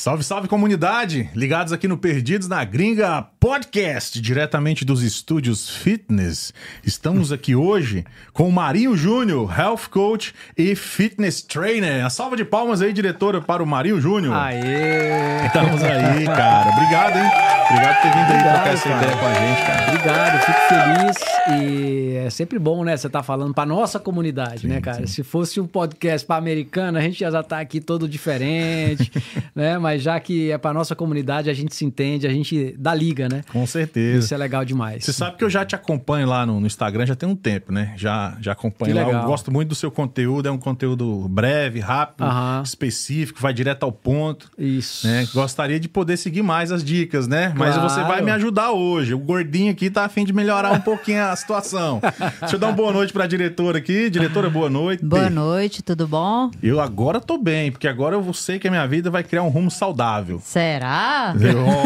Salve, salve comunidade! Ligados aqui no Perdidos na Gringa Podcast, diretamente dos estúdios Fitness. Estamos aqui hoje com o Marinho Júnior, Health Coach e Fitness Trainer. A salva de palmas aí, diretora, para o Marinho Júnior. Aê! Estamos aí, cara. Obrigado, hein? Obrigado por ter vindo aí trocar essa ideia com a gente, cara. Obrigado, fico feliz e é sempre bom, né? Você tá falando pra nossa comunidade, né, cara? Se fosse um podcast pra americana, a gente já tá aqui todo diferente, né? Mas já que é pra nossa comunidade, a gente se entende, a gente dá liga, né? Com certeza. Isso é legal demais. Você sabe que eu já te acompanho lá no, no Instagram já tem um tempo, né? Já, já acompanho Que lá. Eu legal. gosto muito do seu conteúdo, é um conteúdo breve, rápido, Aham. específico, vai direto ao ponto. Isso. né? Gostaria de poder seguir mais as dicas, né? Mas Claro. você vai me ajudar hoje. O gordinho aqui tá a fim de melhorar um pouquinho a situação. Deixa eu dar uma boa noite pra diretora aqui. Diretora, boa noite. Boa noite, tudo bom? Eu agora tô bem, porque agora eu sei que a minha vida vai criar um rumo saudável. Será?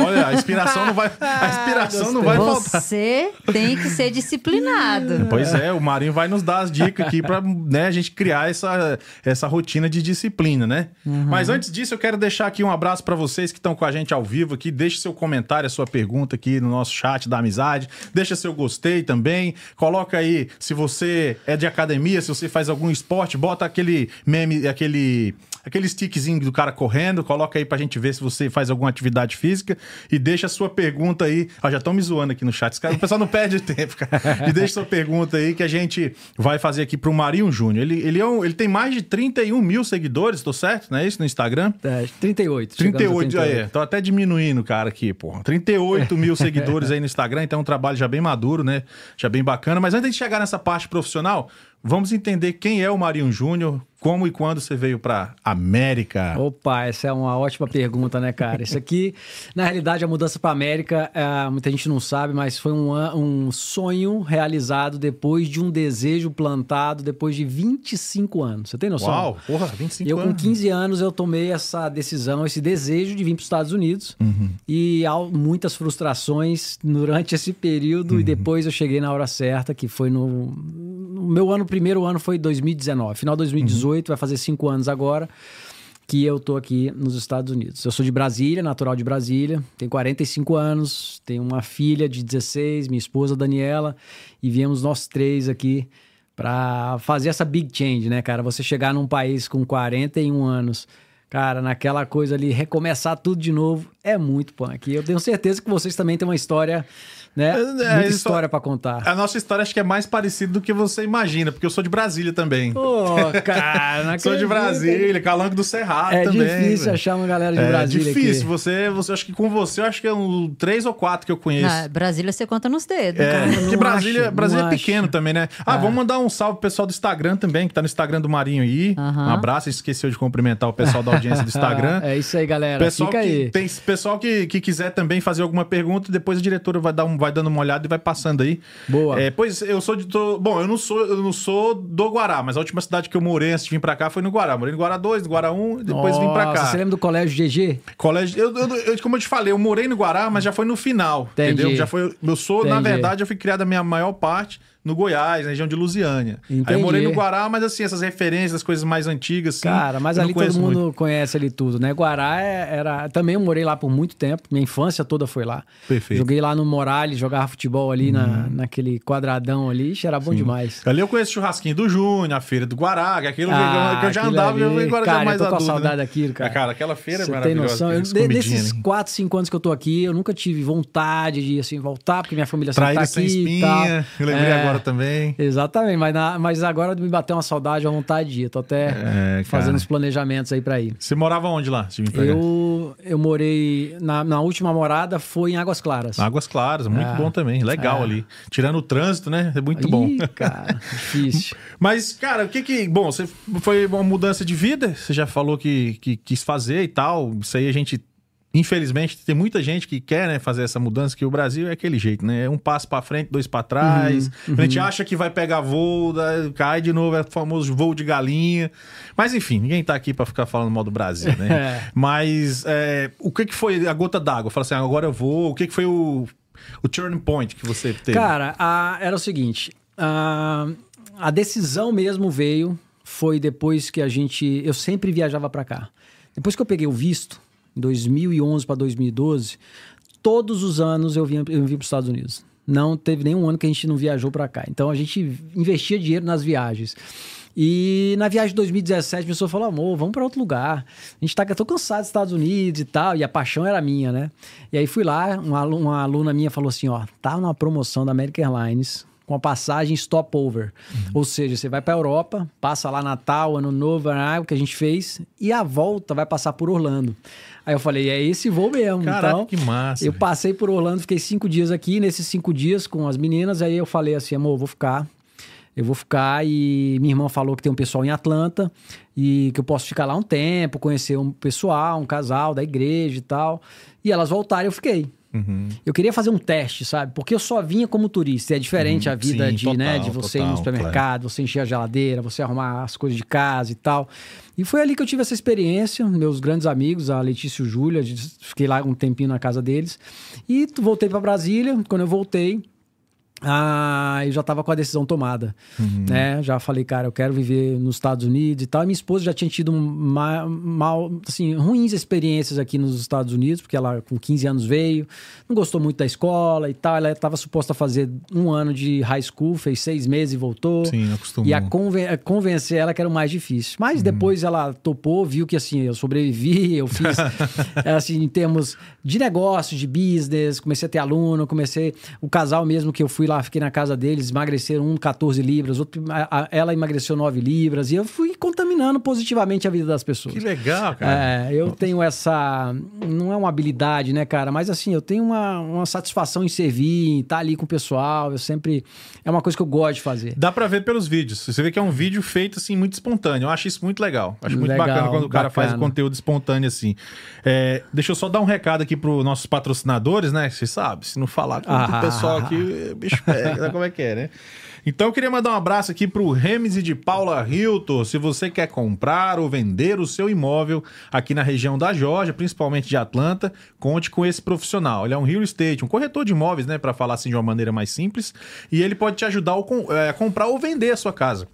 Olha, a inspiração não vai, a inspiração não vai faltar. Você tem que ser disciplinado. Pois é, o Marinho vai nos dar as dicas aqui pra né, a gente criar essa, essa rotina de disciplina, né? Mas antes disso, eu quero deixar aqui um abraço pra vocês que estão com a gente ao vivo aqui. Deixe seu comentário, a sua pergunta aqui no nosso chat da amizade. Deixa seu gostei também. Coloca aí se você é de academia, se você faz algum esporte, bota aquele meme, aquele. Aquele stickzinho do cara correndo, coloca aí pra gente ver se você faz alguma atividade física e deixa a sua pergunta aí. Ó, já estão me zoando aqui no chat. Cara- O pessoal não perde tempo, cara. E deixa sua pergunta aí que a gente vai fazer aqui pro Marinho Júnior. Ele, ele, é um- ele tem mais de 31 mil seguidores, tô certo? Não é isso no Instagram? É, 38. chegamos a 38, aí, tô até diminuindo o cara aqui, porra. 38 mil seguidores aí no Instagram, então é um trabalho já bem maduro, né? Já bem bacana. Mas antes de chegar nessa parte profissional, vamos entender quem é o Marinho Júnior, como e quando você veio pra América. Opa, essa é uma ótima pergunta, né, cara? Isso aqui, na realidade, a mudança para América, é, muita gente não sabe, mas foi um, um sonho realizado depois de um desejo plantado depois de 25 anos. Você tem noção? Uau, porra, 25 Eu, com anos. 15 anos, eu tomei essa decisão, esse desejo de vir para os Estados Unidos. Uhum. E há muitas frustrações durante esse período. Uhum. E depois eu cheguei na hora certa, que foi no. no meu ano, primeiro ano foi 2019. Final de 2018, vai fazer cinco anos agora que eu tô aqui nos Estados Unidos. Eu sou de Brasília, natural de Brasília, tenho 45 anos, tenho uma filha de 16, minha esposa Daniela, e viemos nós três aqui para fazer essa big change, né, cara? Você chegar num país com 41 anos, cara, naquela coisa ali, recomeçar tudo de novo, é muito punk. E eu tenho certeza que vocês também têm uma história, né? É, Muita isso- história para contar. A nossa história acho que é mais parecida do que você imagina, porque eu sou de Brasília também. Pô, cara, não Sou de. Brasília, Calango do Cerrado É também. difícil velho. achar uma galera de É Brasília difícil. aqui. Você, você, acho que com você, eu acho que é um três ou quatro que eu conheço. Na Brasília você conta nos dedos. É, Cara, porque não Brasília, acho, Brasília é pequeno acho. também, né? Ah, vamos mandar um salve pro pessoal do Instagram também, que tá no Instagram do Marinho aí. Aham. Um abraço, esqueceu de cumprimentar o pessoal da audiência do Instagram. é isso aí, galera. Pessoal Fica que, aí. tem pessoal que, que quiser também fazer alguma pergunta, depois a diretora vai, dar um, vai dando uma olhada e vai passando aí. Boa. É, pois eu sou de. tô- bom, eu não sou, eu não sou do Guará, mas a última cidade que eu morei antes de vir pra cá foi no Guará. Morei no Guará 2, no Guará 1, e depois vim pra Nossa, cá. Você lembra do colégio GG? Colégio. Eu, eu- eu- como eu te falei, eu morei no Guará, mas já foi no final. Entendi. Entendeu? Já foi. Eu sou, na Entendi. verdade, eu fui criado a minha maior parte no Goiás, na região de Lusiânia. Aí eu Entendi. morei no Guará, mas assim, essas referências, as coisas mais antigas, assim. Cara, mas eu ali todo mundo muito. conhece ali tudo, né? Guará é- era. Também eu morei lá por muito tempo. Minha infância toda foi lá. Perfeito. Joguei lá no Morales, jogava futebol ali na, naquele quadradão ali. Ixi, era bom demais. Ali eu conheço o churrasquinho do Júnior, a feira do Guará, que é aquilo que- Ah, que eu já andava e eu ali. agora Cara, já eu mais tô com a adulto, saudade né? daquilo, cara. Ah, Cara, aquela feira é Você tem maravilhosa. noção? Eu, de- desses ali. 4, 5 anos que eu tô aqui, eu nunca tive vontade de assim, voltar, porque minha família sempre tá sem aqui tal. espinha, eu lembrei É. agora também. Exatamente, mas, na- mas agora me bateu uma saudade, uma vontade de ir. Tô até É, fazendo os planejamentos aí pra ir. Você morava onde lá? Eu, eu morei. Na, na última morada foi em Águas Claras. Águas Claras, muito Ah. bom também. Legal É. ali. Tirando o trânsito, né? É muito bom. Ih, cara, difícil. Mas, cara, o que que. Bom, você foi uma mudança de vida, você já falou que, que quis fazer e tal. Isso aí a gente. Infelizmente, tem muita gente que quer né, fazer essa mudança, que o Brasil é aquele jeito, né? É um passo pra frente, dois pra trás. Uhum, A gente acha que vai pegar voo, daí cai de novo, é o famoso voo de galinha. Mas, enfim, ninguém tá aqui pra ficar falando mal do Brasil, né? É. Mas é, o que que foi a gota d'água? Fala assim, agora eu vou. O que que foi o, o turning point que você teve? Cara, a- era o seguinte: a, a decisão mesmo veio, foi depois que a gente. Eu sempre viajava pra cá. Depois que eu peguei o visto, 2011 para 2012, todos os anos eu vim, eu para os Estados Unidos. Não teve nenhum ano que a gente não viajou para cá. Então a gente investia dinheiro nas viagens. E na viagem de 2017, a pessoa falou: amor, vamos para outro lugar. A gente tá tô cansado dos Estados Unidos e tal. E a paixão era minha, né? E aí fui lá, uma aluna minha falou assim: ó, tá numa promoção da American Airlines com a passagem stopover. Uhum. Ou seja, você vai para a Europa, passa lá Natal, Ano Novo, o que a gente fez, e a volta vai passar por Orlando. Aí eu falei, é esse voo mesmo. Caraca, então, que massa. Eu passei por Orlando, fiquei cinco dias aqui, nesses cinco dias com as meninas, aí eu falei assim, amor, vou ficar eu vou ficar e minha irmã falou que tem um pessoal em Atlanta e que eu posso ficar lá um tempo, conhecer um pessoal, um casal da igreja e tal. E elas voltaram e eu fiquei. Uhum. Eu queria fazer um teste, sabe? Porque eu só vinha como turista. É diferente uhum. a vida Sim, de, total, né, de você total, ir no supermercado, claro. você encher a geladeira, você arrumar as coisas de casa e tal. E foi ali que eu tive essa experiência. Meus grandes amigos, a Letícia e o Júlia, fiquei lá um tempinho na casa deles. E voltei para Brasília. Quando eu voltei, ah, eu já estava com a decisão tomada, uhum. né? Já falei, cara, eu quero viver nos Estados Unidos e tal. E minha esposa já tinha tido mal, mal, assim, ruins experiências aqui nos Estados Unidos, porque ela com 15 anos veio, não gostou muito da escola e tal. Ela estava suposta a fazer um ano de high school, fez seis meses e voltou. Sim, acostumou. E a conven convencer ela que era o mais difícil. Mas uhum. depois ela topou, viu que assim, eu sobrevivi, eu fiz, assim, em termos de negócio, de business, comecei a ter aluno, comecei o casal mesmo que eu fui lá lá, fiquei na casa deles, emagreceram um 14 libras, outro, a, a, ela emagreceu 9 libras, e eu fui contaminando positivamente a vida das pessoas. Que legal, cara. É, eu tenho essa. Não é uma habilidade, né, cara? Mas assim, eu tenho uma, uma satisfação em servir, em estar ali com o pessoal. Eu sempre. É uma coisa que eu gosto de fazer. Dá pra ver pelos vídeos. Você vê que é um vídeo feito assim, muito espontâneo. Eu acho isso muito legal. Acho muito legal, bacana quando o cara bacana. faz conteúdo espontâneo assim. É, deixa eu só dar um recado aqui pros nossos patrocinadores, né? Você sabe, se não falar com ah, o pessoal aqui, bicho pega, como é que é, né? Então eu queria mandar um abraço aqui pro Remes e de Paula Hilton. Se você quer comprar ou vender o seu imóvel aqui na região da Georgia, principalmente de Atlanta, conte com esse profissional. Ele é um real estate, um corretor de imóveis, né, para falar assim de uma maneira mais simples, e ele pode te ajudar a é, comprar ou vender a sua casa.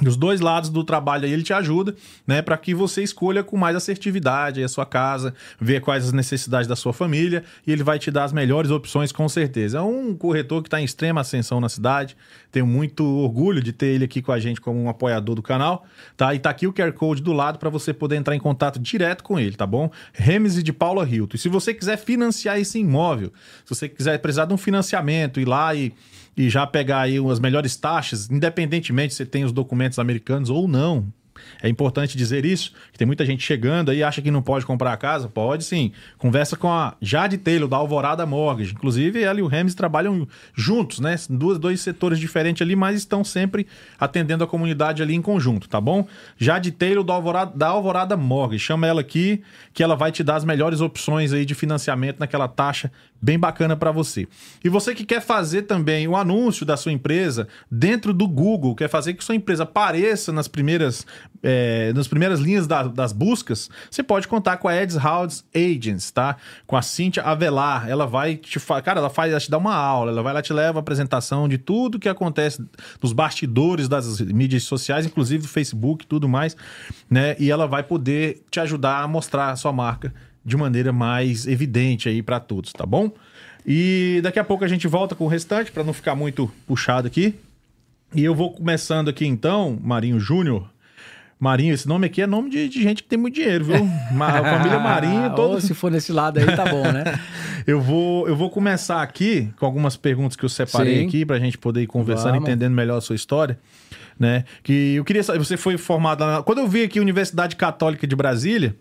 Dos dois lados do trabalho aí ele te ajuda, né, para que você escolha com mais assertividade a sua casa, ver quais as necessidades da sua família e ele vai te dar as melhores opções com certeza. É um corretor que está em extrema ascensão na cidade. Tenho muito orgulho de ter ele aqui com a gente como um apoiador do canal, tá? E tá aqui o QR Code do lado para você poder entrar em contato direto com ele, tá bom? Remes de Paula Hilton. E se você quiser financiar esse imóvel, se você quiser precisar de um financiamento, ir lá e e já pegar aí as melhores taxas, independentemente se tem os documentos americanos ou não, é importante dizer isso, que tem muita gente chegando aí acha que não pode comprar a casa. Pode sim. Conversa com a Jade Taylor, da Alvorada Mortgage. Inclusive, ela e o Remes trabalham juntos, né? Dois, dois setores diferentes ali, mas estão sempre atendendo a comunidade ali em conjunto, tá bom? Jade Taylor, da Alvorada, da Alvorada Mortgage. Chama ela aqui, que ela vai te dar as melhores opções aí de financiamento naquela taxa bem bacana para você. E você que quer fazer também o anúncio da sua empresa dentro do Google, quer fazer que sua empresa apareça nas primeiras é, nas primeiras linhas da, das buscas, você pode contar com a Eds House Agents, tá? Com a Cíntia Avelar. Ela vai te cara, ela faz, ela te dá uma aula, ela vai lá te leva a apresentação de tudo que acontece nos bastidores das mídias sociais, inclusive do Facebook, tudo mais, né? E ela vai poder te ajudar a mostrar a sua marca de maneira mais evidente aí para todos, tá bom? E daqui a pouco a gente volta com o restante para não ficar muito puxado aqui. E eu vou começando aqui então, Marinho Júnior, Marinho, esse nome aqui é nome de, de gente que tem muito dinheiro, viu? A família Marinho. Todo... Ou se for nesse lado aí, tá bom, né? eu, vou, eu vou começar aqui com algumas perguntas que eu separei Sim. aqui para a gente poder ir conversando, Vamos. entendendo melhor a sua história. Né? Que eu queria saber, você foi formado na... Quando eu vi aqui Universidade Católica de Brasília,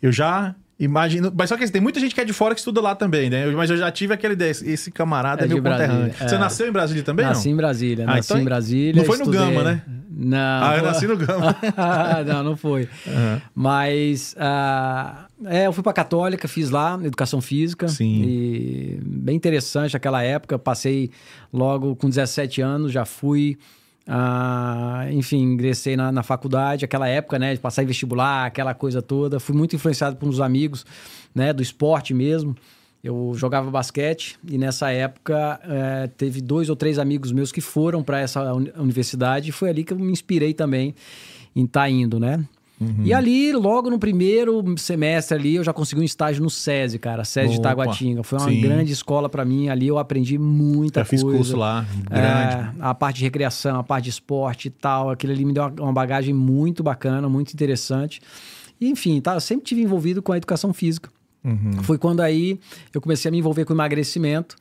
eu já Imagina, mas só que tem muita gente que é de fora que estuda lá também, né? Mas eu já tive aquela ideia, esse camarada é, é meu conterrâneo. É. Você nasceu em Brasília também, nasci não? em Brasília, ah, nasci então, em Brasília. Não foi estudei... no Gama, né? Não. Ah, eu nasci no Gama. não, não foi. Uhum. Mas, uh, é, eu fui pra Católica, fiz lá, Educação Física. Sim. E bem interessante aquela época, passei logo com 17 anos, já fui... Ah, enfim, ingressei na, na, faculdade, aquela época, né, de passar em vestibular, aquela coisa toda. Fui muito influenciado por uns amigos, né, do esporte mesmo. Eu jogava basquete e nessa época é, teve dois ou três amigos meus que foram para essa universidade e foi ali que eu me inspirei também em estar tá indo, né? E ali, logo no primeiro semestre ali, eu já consegui um estágio no SESI, cara, SESI de Opa, Taguatinga. Foi uma sim. grande escola pra mim, ali eu aprendi muita Já fiz coisa. curso lá, grande. É, a parte de recreação, a parte de esporte e tal, aquilo ali me deu uma- uma bagagem muito bacana, muito interessante. E, enfim, tá, eu sempre tive envolvido com a educação física. Uhum. Foi quando aí eu comecei a me envolver com emagrecimento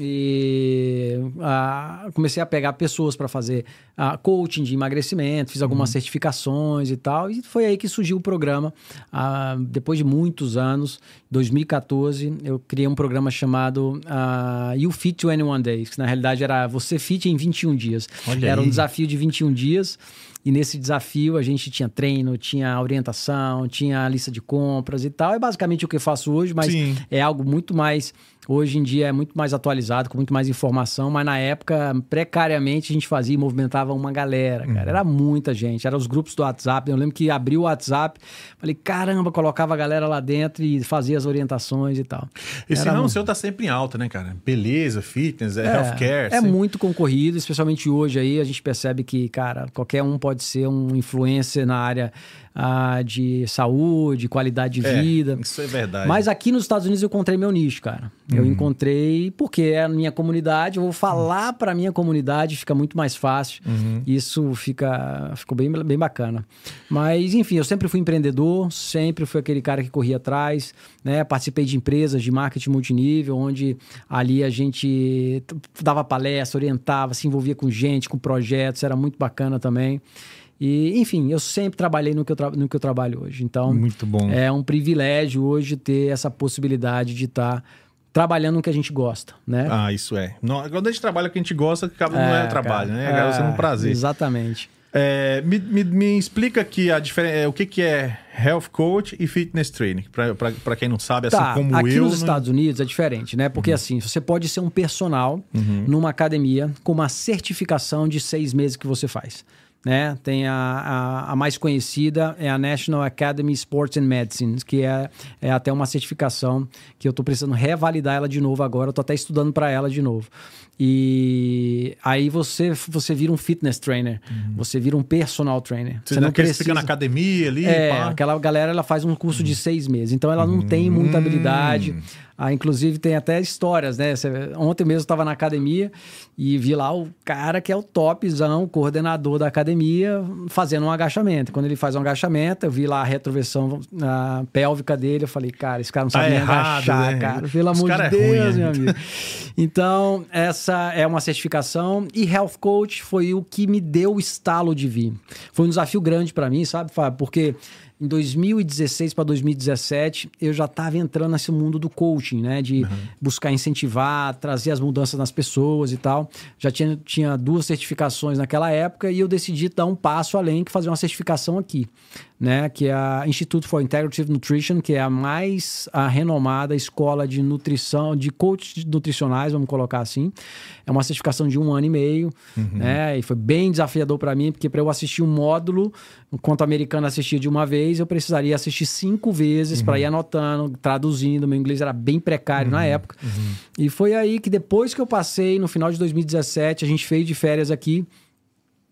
e ah, comecei a pegar pessoas para fazer ah, coaching de emagrecimento, fiz algumas certificações e tal, e foi aí que surgiu o programa. Ah, depois de muitos anos, 2014, eu criei um programa chamado ah, You Fit 21 Days, que na realidade era Você Fit em 21 dias. Olha era um aí. desafio de 21 dias. E nesse desafio a gente tinha treino, tinha orientação, tinha lista de compras e tal. É basicamente o que eu faço hoje, mas Sim. é algo muito mais. Hoje em dia é muito mais atualizado, com muito mais informação, mas na época, precariamente, a gente fazia e movimentava uma galera, cara. Uhum. Era muita gente, eram os grupos do WhatsApp. Eu lembro que abri o WhatsApp, falei, caramba, colocava a galera lá dentro e fazia as orientações e tal. Esse Era muito- seu tá sempre em alta, né, cara? Beleza, fitness, é, healthcare. é sempre- muito concorrido, especialmente hoje aí, a gente percebe que, cara, qualquer um pode ser um influencer na área ah, de saúde, qualidade de É, vida. Isso é verdade. Mas aqui nos Estados Unidos eu encontrei meu nicho, cara. Eu Uhum. encontrei porque é a minha comunidade, eu vou falar para a minha comunidade, fica muito mais fácil. Uhum. Isso fica ficou bem, bem bacana. Mas enfim, eu sempre fui empreendedor, sempre fui aquele cara que corria atrás, né? Participei de empresas de marketing multinível, onde ali a gente dava palestra, orientava, se envolvia com gente, com projetos, era muito bacana também. E, enfim, eu sempre trabalhei no que eu, no que eu trabalho hoje. Então, Muito bom. é um privilégio hoje ter essa possibilidade de estar trabalhando no que a gente gosta, né? Ah, isso é. Não, quando a gente trabalha o que a gente gosta, acaba não é trabalho, cara. né? Acaba sendo um É, prazer. Exatamente. É, me, me, me explica aqui a diferença, o que, que é health coach e fitness training, pra quem não sabe, assim Tá, como aqui eu. nos não- Estados Unidos é diferente, né? Porque assim, você pode ser um personal numa academia com uma certificação de seis meses que você faz. Né? Tem a, a, a mais conhecida, é a National Academy Sports and Medicine, que é, é até uma certificação que eu tô precisando revalidar ela de novo agora, tô até estudando para ela de novo. E aí você, você vira um fitness trainer, você vira um personal trainer. Você, não precisa... fica na academia ali, É, pá. aquela galera ela faz um curso de seis meses, então ela não tem muita habilidade. Ah, inclusive tem até histórias, né? Você- ontem mesmo eu estava na academia e vi lá o cara que é o topzão, o coordenador da academia, fazendo um agachamento. Quando ele faz um agachamento, eu vi lá a retroversão a pélvica dele, eu falei, cara, esse cara não Tá sabe nem errado, agachar, né? cara. Pelo amor cara de é ruim, Deus, né? meu amigo. Então, essa é uma certificação e Health Coach foi o que me deu o estalo de vir. Foi um desafio grande para mim, sabe, Fábio? Porque em 2016 para 2017 eu já estava entrando nesse mundo do coaching, né? De buscar incentivar, trazer as mudanças nas pessoas e tal. Já tinha, tinha duas certificações naquela época e eu decidi dar um passo além que fazer uma certificação aqui, né? Que é a Institute for Integrative Nutrition, que é a mais a renomada escola de nutrição, de coaches nutricionais, vamos colocar assim. É uma certificação de um ano e meio, né? E foi bem desafiador para mim, porque para eu assistir um módulo, enquanto americano assistia de uma vez, eu precisaria assistir cinco vezes para ir anotando, traduzindo. Meu inglês era bem precário na época. E foi aí que depois que eu passei, no final de 2017, a gente fez de férias aqui.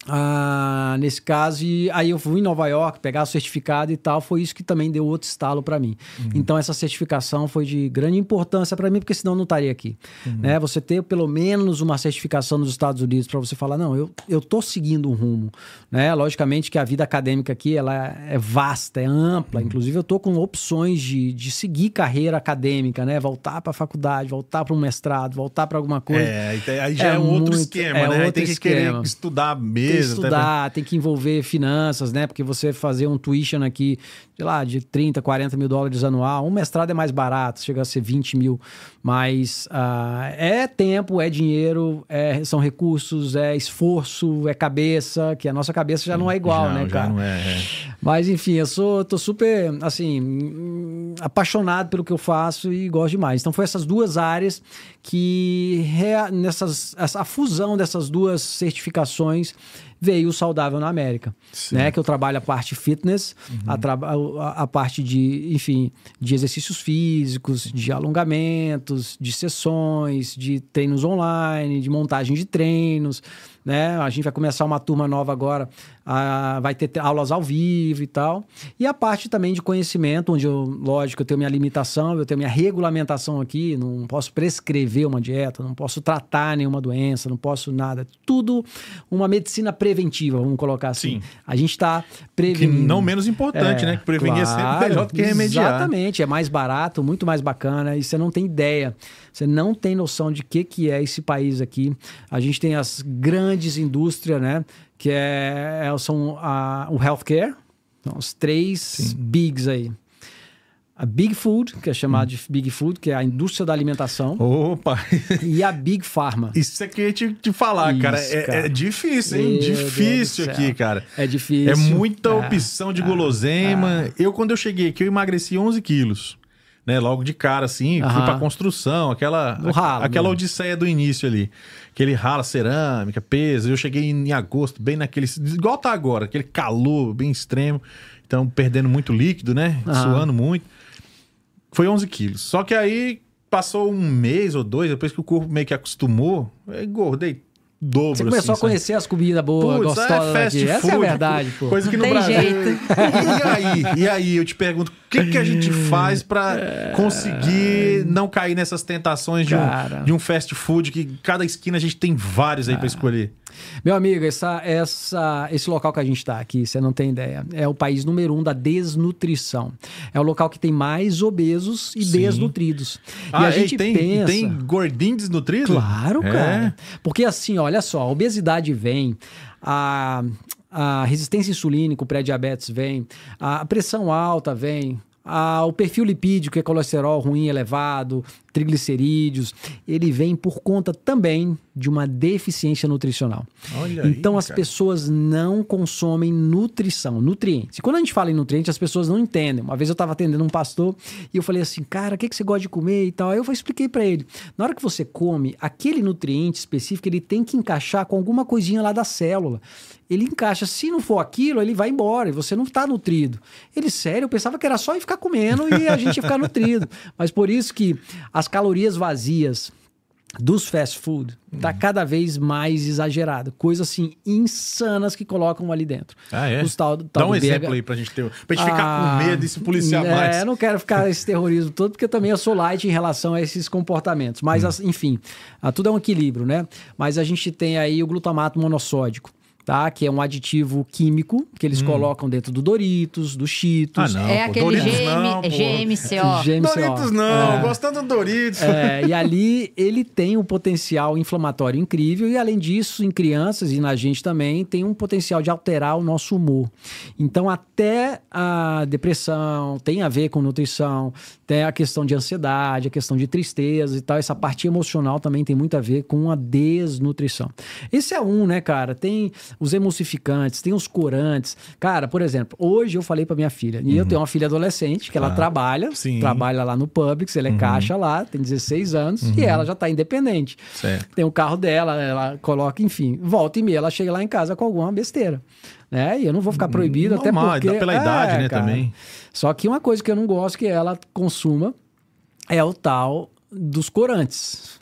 Ah, nesse caso, e aí eu fui em Nova York pegar o certificado e tal, foi isso que também deu outro estalo para mim. Então essa certificação foi de grande importância para mim, porque senão eu não estaria aqui. Né? Você ter pelo menos uma certificação nos Estados Unidos para você falar, não, eu, eu tô seguindo um rumo. Né? Logicamente que a vida acadêmica aqui ela é vasta, é ampla. Inclusive eu tô com opções de, de seguir carreira acadêmica, né? Voltar para a faculdade, voltar para um mestrado, voltar para alguma coisa. É, aí aí já é, É um outro muito- esquema, é né? Aí outro tem que querer esquema. estudar Tem que mesmo. Estudar, tem que envolver finanças, né? Porque você fazer um tuition aqui, sei lá, de 30, 40 mil dólares anual, um mestrado é mais barato, chega a ser 20 mil. Mas ah, é tempo, é dinheiro, é- são recursos, é esforço, é cabeça, que a nossa cabeça já não é igual, Já- né, cara? não é, é. Mas enfim, eu sou, tô super, assim, apaixonado pelo que eu faço e gosto demais. Então foi essas duas áreas que rea- nessas essa a fusão dessas duas certificações veio o Saudável na América, Sim. né? Que eu trabalho a parte fitness, a, traba- a- a parte de, enfim, de exercícios físicos, de alongamentos, de sessões, de treinos online, de montagem de treinos, né? A gente vai começar uma turma nova agora, ah, vai ter aulas ao vivo e tal. E a parte também de conhecimento, onde eu, lógico, eu tenho minha limitação, eu tenho minha regulamentação aqui, não posso prescrever uma dieta, não posso tratar nenhuma doença, não posso nada. Tudo uma medicina preventiva, vamos colocar assim. Sim. A gente está Que prevenindo. não menos importante, É, né? Que prevenir é claro, sempre melhor do que remediar. Exatamente, é mais barato, muito mais bacana e você não tem ideia. Você não tem noção de que que é esse país aqui. A gente tem as grandes indústrias, né? Que é, é- são a, o healthcare, são os três bigs aí. A Big Food, que é chamada de Big Food, que é a indústria da alimentação, Opa! e a Big Pharma. Isso é que eu ia te, te falar, Isso, cara. É, cara. é difícil, hein? Meu difícil aqui, cara. É difícil. É muita É. opção de guloseima. Eu, quando eu cheguei aqui, eu emagreci 11 quilos. Né, logo de cara, assim, fui Aham. pra construção, aquela, ralo, aquela odisseia do início ali. Aquele rala cerâmica, peso. Eu cheguei em agosto, bem naquele. Igual tá agora, aquele calor bem extremo. Então, perdendo muito líquido, né? Suando muito. Foi 11 quilos. Só que aí passou um mês ou dois, depois que o corpo meio que acostumou, eu engordei dobro. Você começou assim, a sabe? conhecer as comidas boas, Putz, gostosas é fast daqui. Essa é a food, verdade, pô. Coisa que Não no tem Brasil. jeito. E aí? E aí, eu te pergunto, o que, que a gente faz pra conseguir não cair nessas tentações de um, de um fast food que cada esquina a gente tem vários aí pra escolher? Meu amigo, essa, essa, esse local que a gente está aqui, você não tem ideia, é o país número um da desnutrição. É o local que tem mais obesos e Sim. desnutridos. e Ah, a é, gente e tem, pensa... e tem gordinho desnutrido? Claro, É. cara. Porque assim, olha só, a obesidade vem, a, a resistência insulínica, o pré-diabetes vem, a pressão alta vem, a- o perfil lipídico, que é colesterol ruim elevado, triglicerídeos, ele vem por conta também de uma deficiência nutricional. Olha aí, então as cara. pessoas não consomem nutrição, nutrientes. E quando a gente fala em nutrientes, as pessoas não entendem. Uma vez eu estava atendendo um pastor e eu falei assim, cara, o que, que você gosta de comer e tal? Aí eu expliquei para ele. Na hora que você come, aquele nutriente específico, ele tem que encaixar com alguma coisinha lá da célula. Ele encaixa. Se não for aquilo, ele vai embora e você não está nutrido. Ele, sério, eu pensava que era só ir ficar comendo e a gente ia ficar nutrido. Mas por isso que as calorias vazias dos fast food tá Uhum. cada vez mais exagerado. Coisas assim insanas que colocam ali dentro. Ah, é? Os tal, tal Dá um exemplo BH. aí pra gente ter. Pra gente ficar Ah, com medo e se policiar é, mais. Eu não quero ficar esse terrorismo todo, porque também eu sou light em relação a esses comportamentos. Mas, Hum. as- enfim, ah, tudo é um equilíbrio, né? Mas a gente tem aí o glutamato monossódico. Tá? Que é um aditivo químico que eles colocam dentro do Doritos, do Cheetos. Hum. Ah, não. é pô, aquele Doritos GM, não, pô. GMCO. GMCO. Doritos não, É. gostando do Doritos. É, e ali ele tem um potencial inflamatório incrível, e além disso, em crianças e na gente também, tem um potencial de alterar o nosso humor. Então, até a depressão tem a ver com nutrição, tem a questão de ansiedade, a questão de tristeza e tal. Essa parte emocional também tem muito a ver com a desnutrição. Esse é um, né, cara? Tem os emulsificantes, tem os corantes. Cara, por exemplo, hoje eu falei pra minha filha, e eu tenho uma filha adolescente que ela trabalha, sim. trabalha lá no Publix, ela é caixa lá, tem 16 anos e ela já tá independente. Certo. Tem o carro dela, ela coloca, enfim, volta e meia, ela chega lá em casa com alguma besteira. Né? E eu não vou ficar proibido, até Normal, porque... dá pela idade, né, cara. também. Só que uma coisa que eu não gosto que ela consuma é o tal dos corantes,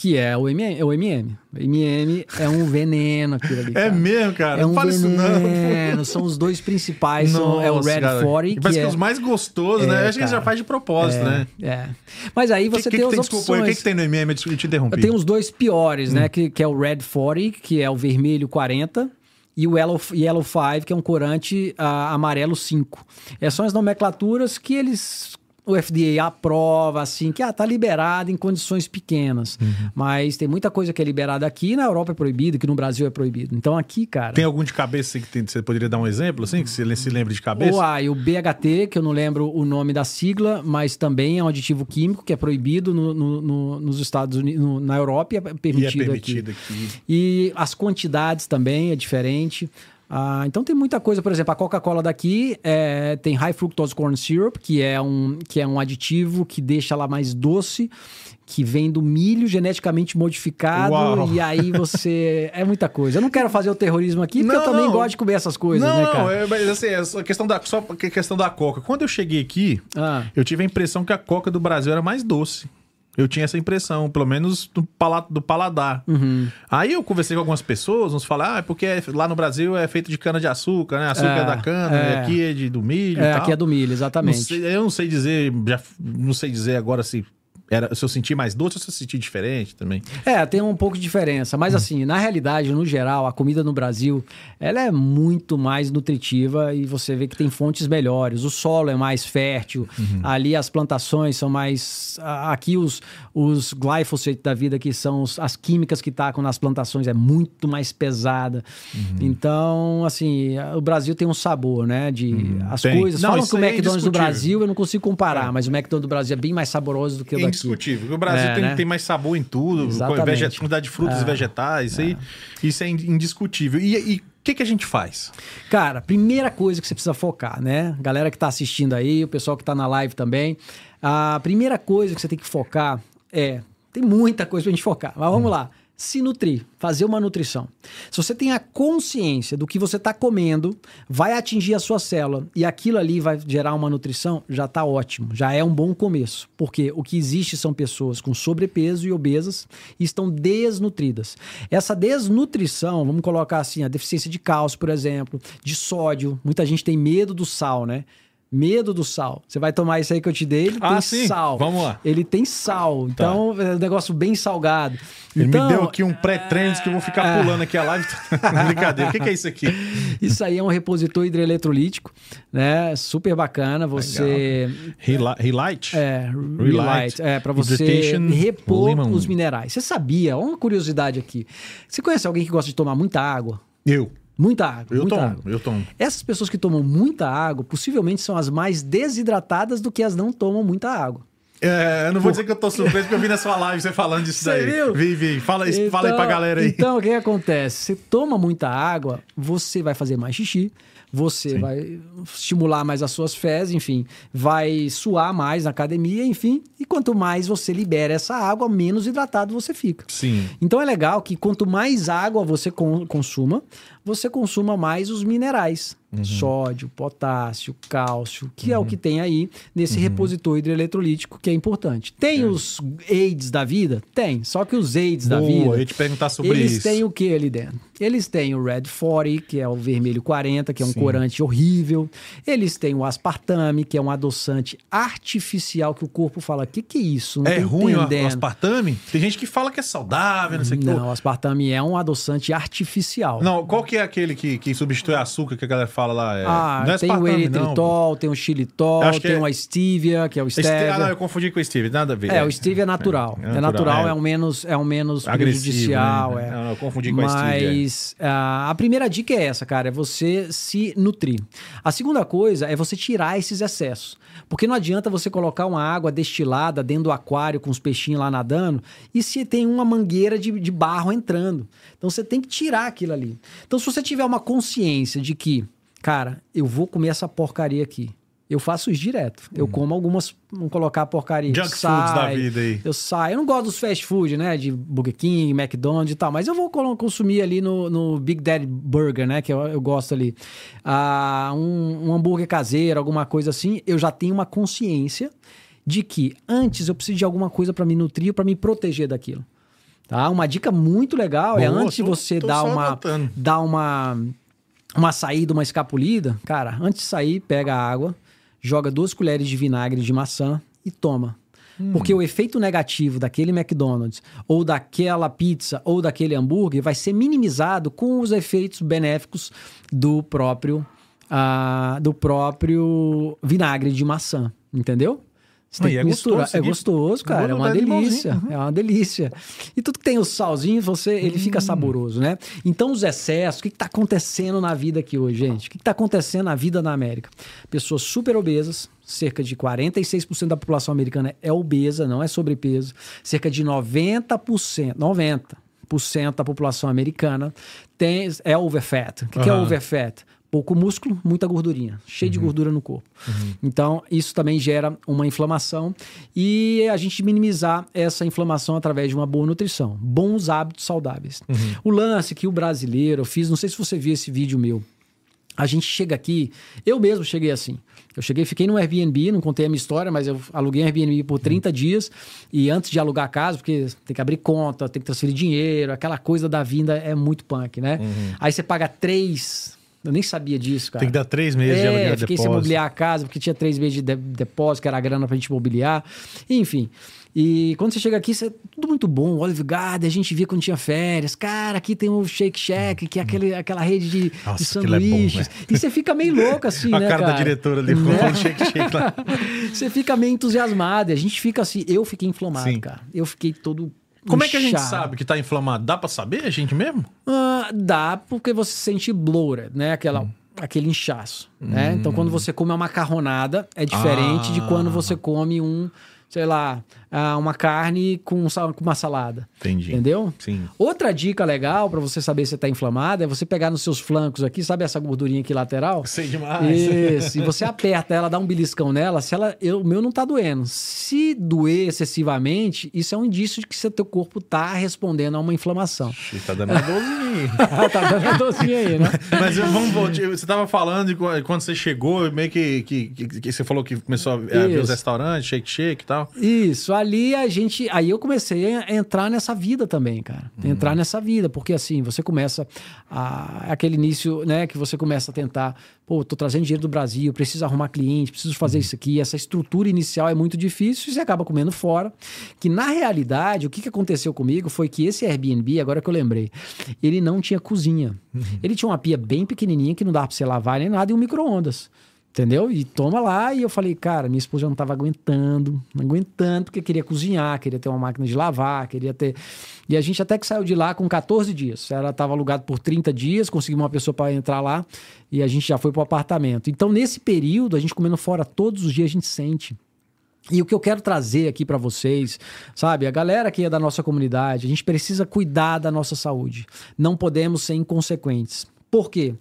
que é o MM. O MM, o MM é um veneno aquilo ali, É cara. mesmo, cara. É não um fala isso não. veneno, são os dois principais, são- é o Nossa, Red cara. 40, E que Parece que é... os mais gostosos, né? É, Acho que eles já cara. faz de propósito, né? É. Mas aí você que, tem que as tem, opções. desculpa, o que, que tem no MM? Eu te interrompi. Tem os dois piores, Hum. né? Que, que é o Red 40, que é o vermelho 40, e o Yellow, Yellow 5, que é um corante ah, amarelo 5. É, são as nomenclaturas que eles. O FDA aprova, assim, que ah, tá liberado em condições pequenas. Uhum. Mas tem muita coisa que é liberada aqui, na Europa é proibido, que no Brasil é proibido. Então aqui, cara. Tem algum de cabeça que tem- você poderia dar um exemplo, assim, que você se lembre de cabeça? Ou ah, e o BHT, que eu não lembro o nome da sigla, mas também é um aditivo químico que é proibido no- no- no- nos Estados Unidos, na Europa e é e é permitido, permitido aqui. aqui. E as quantidades também é diferente. Ah, então tem muita coisa, por exemplo, a Coca-Cola daqui é, tem High Fructose Corn Syrup, que é, um, que é um aditivo que deixa ela mais doce, que vem do milho geneticamente modificado Uau. e aí você é muita coisa. Eu não quero fazer o terrorismo aqui porque Não, eu também não. gosto de comer essas coisas, não, né, não, cara? é, mas assim, é só questão da, só que questão da coca. Quando eu cheguei aqui, Ah. eu tive a impressão que a coca do Brasil era mais doce. Eu tinha essa impressão, pelo menos do, pala, do paladar. Uhum. Aí eu conversei com algumas pessoas, uns falaram, ah, é porque é- lá no Brasil é feito de cana-de-açúcar, né? Açúcar é, É, da cana, é. e aqui é de, do milho É, aqui é do milho, Não exatamente. sei- eu não sei dizer, já, não sei dizer agora se, era, se eu senti mais doce ou se eu senti diferente também. É, tem um pouco de diferença, Hum. mas assim, na realidade, no geral, a comida no Brasil, ela é muito mais nutritiva e você vê que tem fontes melhores. O solo é mais fértil, Uhum. ali as plantações são mais aqui os os glyphosate da vida que são os- as químicas que tacam nas plantações é muito mais pesada. Uhum. Então, assim, o Brasil tem um sabor, né, de as Uhum. Tem. coisas. Não, Falam que o é McDonald's do indiscutível. Brasil eu não consigo comparar, mas o McDonald's do Brasil é bem mais saboroso do que o É porque O Brasil É, tem, né? tem mais sabor em tudo, Exatamente. quantidade de frutas e vegetais, isso, aí, isso é indiscutível. E o que, que a gente faz? Cara, primeira coisa que você precisa focar, né? Galera que tá assistindo aí, o pessoal que tá na live também. A primeira coisa que você tem que focar é. Tem muita coisa pra gente focar, mas vamos lá. Se nutrir, fazer uma nutrição. Se você tem a consciência do que você está comendo, vai atingir a sua célula e aquilo ali vai gerar uma nutrição, já está ótimo, já é um bom começo. Porque o que existe são pessoas com sobrepeso e obesas e estão desnutridas. Essa desnutrição, vamos colocar assim, a deficiência de cálcio, por exemplo, de sódio. Muita gente tem medo do sal, né? Medo do sal. Você vai tomar isso aí que eu te dei, ele Ah, tem sim. sal. Vamos lá. Ele tem sal, então é um negócio bem salgado. Ele então, me deu aqui um pré-treino que eu vou ficar pulando aqui a live. Brincadeira. O que, que é isso aqui? Isso aí é um repositor hidroeletrolítico, né? Super bacana. Você Reli- Relight? é Relight. é para você repor lemon. os minerais. Você sabia? Uma curiosidade aqui. Você conhece alguém que gosta de tomar muita água? Eu. Muita água. Eu muita tomo, água. eu tomo. Essas pessoas que tomam muita água, possivelmente são as mais desidratadas do que as não tomam muita água. É, eu não vou dizer que eu tô surpreso porque eu vi na sua live você falando disso Você daí. viu? Vi, vi. Fala, isso, fala aí pra galera aí. Então, o que acontece? Você toma muita água, você vai fazer mais xixi, você vai estimular mais as suas fezes, enfim, vai suar mais na academia, enfim. E quanto mais você libera essa água, menos hidratado você fica. Sim. Então é legal que quanto mais água você con- consuma, você consuma mais os minerais. Uhum. Sódio, potássio, cálcio, que é o que tem aí nesse Uhum. repositor hidroeletrolítico, que é importante. Tem os AIDS da vida? Tem. Só que os AIDS da Boa, vida. eu ia te perguntar sobre eles isso. têm o que ali dentro? Eles têm o Red 40, que é o vermelho 40, que é um Sim. Corante horrível. Eles têm o aspartame, que é um adoçante artificial que o corpo fala: que que é isso? Não É ruim o entendendo." aspartame? Tem gente que fala que é saudável, não sei o que. Não, o aspartame é um adoçante artificial. Não, qual que é aquele que, que substitui açúcar que a galera fala lá? É, Ah, não é tem o aspartame, não. eritritol, tem o xilitol, tem é- o stevia, que é o Stevia- stevia. Ah, não, eu confundi com o Steve, nada a ver. É, o stevia é natural. É, É, natural, é, é. um menos, é um menos Agressivo, prejudicial. né? é. Não, eu confundi com a stevia, é. Mas ah, a primeira dica é essa, cara, é você se nutrir. A segunda coisa é você tirar esses excessos. Porque não adianta você colocar uma água destilada dentro do aquário com os peixinhos lá nadando e se tem uma mangueira de, de barro entrando. Então você tem que tirar aquilo ali. Então se você tiver uma consciência de que, cara, eu vou comer essa porcaria aqui. Eu faço isso direto. Eu como algumas, vamos colocar porcaria. Junk Sai, foods da vida aí. eu saio. Eu não gosto dos fast food, né? De Burger King, McDonald's e tal. Mas eu vou consumir ali no, no Big Daddy Burger, né? Que eu, eu gosto ali. Ah, um, um hambúrguer caseiro, alguma coisa assim. Eu já tenho uma consciência de que antes eu preciso de alguma coisa para me nutrir, para me proteger daquilo. Tá? Uma dica muito legal é Boa, antes de você tô dar uma, dar uma, uma saída, uma escapulida. Cara, antes de sair, pega a água, joga duas colheres de vinagre de maçã e toma. Hum. Porque o efeito negativo daquele McDonald's, ou daquela pizza, ou daquele hambúrguer vai ser minimizado com os efeitos benéficos do próprio, ah, do próprio vinagre de maçã. Entendeu? Você tem E que é misturar. gostoso, é gostoso, cara. É uma delícia. uhum. É uma delícia. E tudo que tem o salzinho, você, ele fica saboroso, né? Então, os excessos, o que está acontecendo na vida aqui hoje, gente? O que está acontecendo na vida na América? Pessoas super obesas, cerca de 46% da população americana é obesa, não é sobrepeso. Cerca de 90%, 90% da população americana tem, é overfat. O que, que é overfat? Pouco músculo, muita gordurinha, cheio de gordura no corpo. Então, isso também gera uma inflamação e a gente minimizar essa inflamação através de uma boa nutrição, bons hábitos saudáveis. O lance que o brasileiro, eu fiz, não sei se você viu esse vídeo meu, a gente chega aqui, eu mesmo cheguei assim. Eu cheguei, fiquei no Airbnb, não contei a minha história, mas eu aluguei um Airbnb por 30 dias. E antes de alugar a casa, porque tem que abrir conta, tem que transferir dinheiro, aquela coisa da vinda é muito punk, né? Aí você paga três. Eu nem sabia disso, cara. Tem que dar três meses de É, aluguel fiquei sem depósito. mobiliar a casa, porque tinha três meses de de- depósito, que era a grana pra gente mobiliar. Enfim. E quando você chega aqui, você, tudo muito bom. Olive Garden, a gente via quando tinha férias. Cara, aqui tem o Shake Shack, que é aquele, aquela rede de, Nossa, de aquilo é bom, sanduíches. né? e você fica meio louco assim, a né, cara, cara? da diretora ali, Né? falando shake, shake lá. Você fica meio entusiasmado. E a gente fica assim. Eu fiquei inflamado, Sim. cara. Eu fiquei todo. Como é que a gente sabe que tá inflamado? Dá pra saber a gente mesmo? Ah, dá porque você sente bloated, né? Aquela, Hum. Aquele inchaço, né? Então, quando você come uma macarronada, é diferente de Ah. quando você come um, sei lá, ah, uma carne com, sal- com uma salada. Entendi. Entendeu? Sim. Outra dica legal pra você saber se tá inflamado é você pegar nos seus flancos aqui, sabe essa gordurinha aqui lateral? Sei demais. Isso, e você aperta ela, dá um beliscão nela, se ela, eu- o meu não tá doendo. Se doer excessivamente, isso é um indício de que seu teu corpo tá respondendo a uma inflamação. Ixi, Tá dando uma dorzinha. tá dando a docinha aí, né? Mas vamos voltar. Você tava falando de qu- quando você chegou, meio que, que, que- que você falou que começou a ver os restaurantes, shake shake e tal. Isso, ali a gente. Aí eu comecei a entrar nessa vida também, cara. Entrar nessa vida, porque assim, você começa a, aquele início, né, que você começa a tentar, pô, tô trazendo dinheiro do Brasil, preciso arrumar cliente, preciso fazer isso aqui. Essa estrutura inicial é muito difícil e você acaba comendo fora. Que na realidade, o que, que aconteceu comigo foi que esse Airbnb, agora que eu lembrei, ele não tinha cozinha. Ele tinha uma pia bem pequenininha que não dava pra você lavar nem nada e um micro-ondas. Entendeu? E toma lá. E eu falei, cara, minha esposa já não tava aguentando, não aguentando, porque queria cozinhar, queria ter uma máquina de lavar, queria ter. E a gente até que saiu de lá com 14 dias. Ela tava alugada por 30 dias, conseguimos uma pessoa para entrar lá e a gente já foi pro apartamento. Então, nesse período, a gente comendo fora todos os dias, a gente sente. E o que eu quero trazer aqui para vocês, sabe, a galera que é da nossa comunidade, a gente precisa cuidar da nossa saúde. Não podemos ser inconsequentes. Por quê?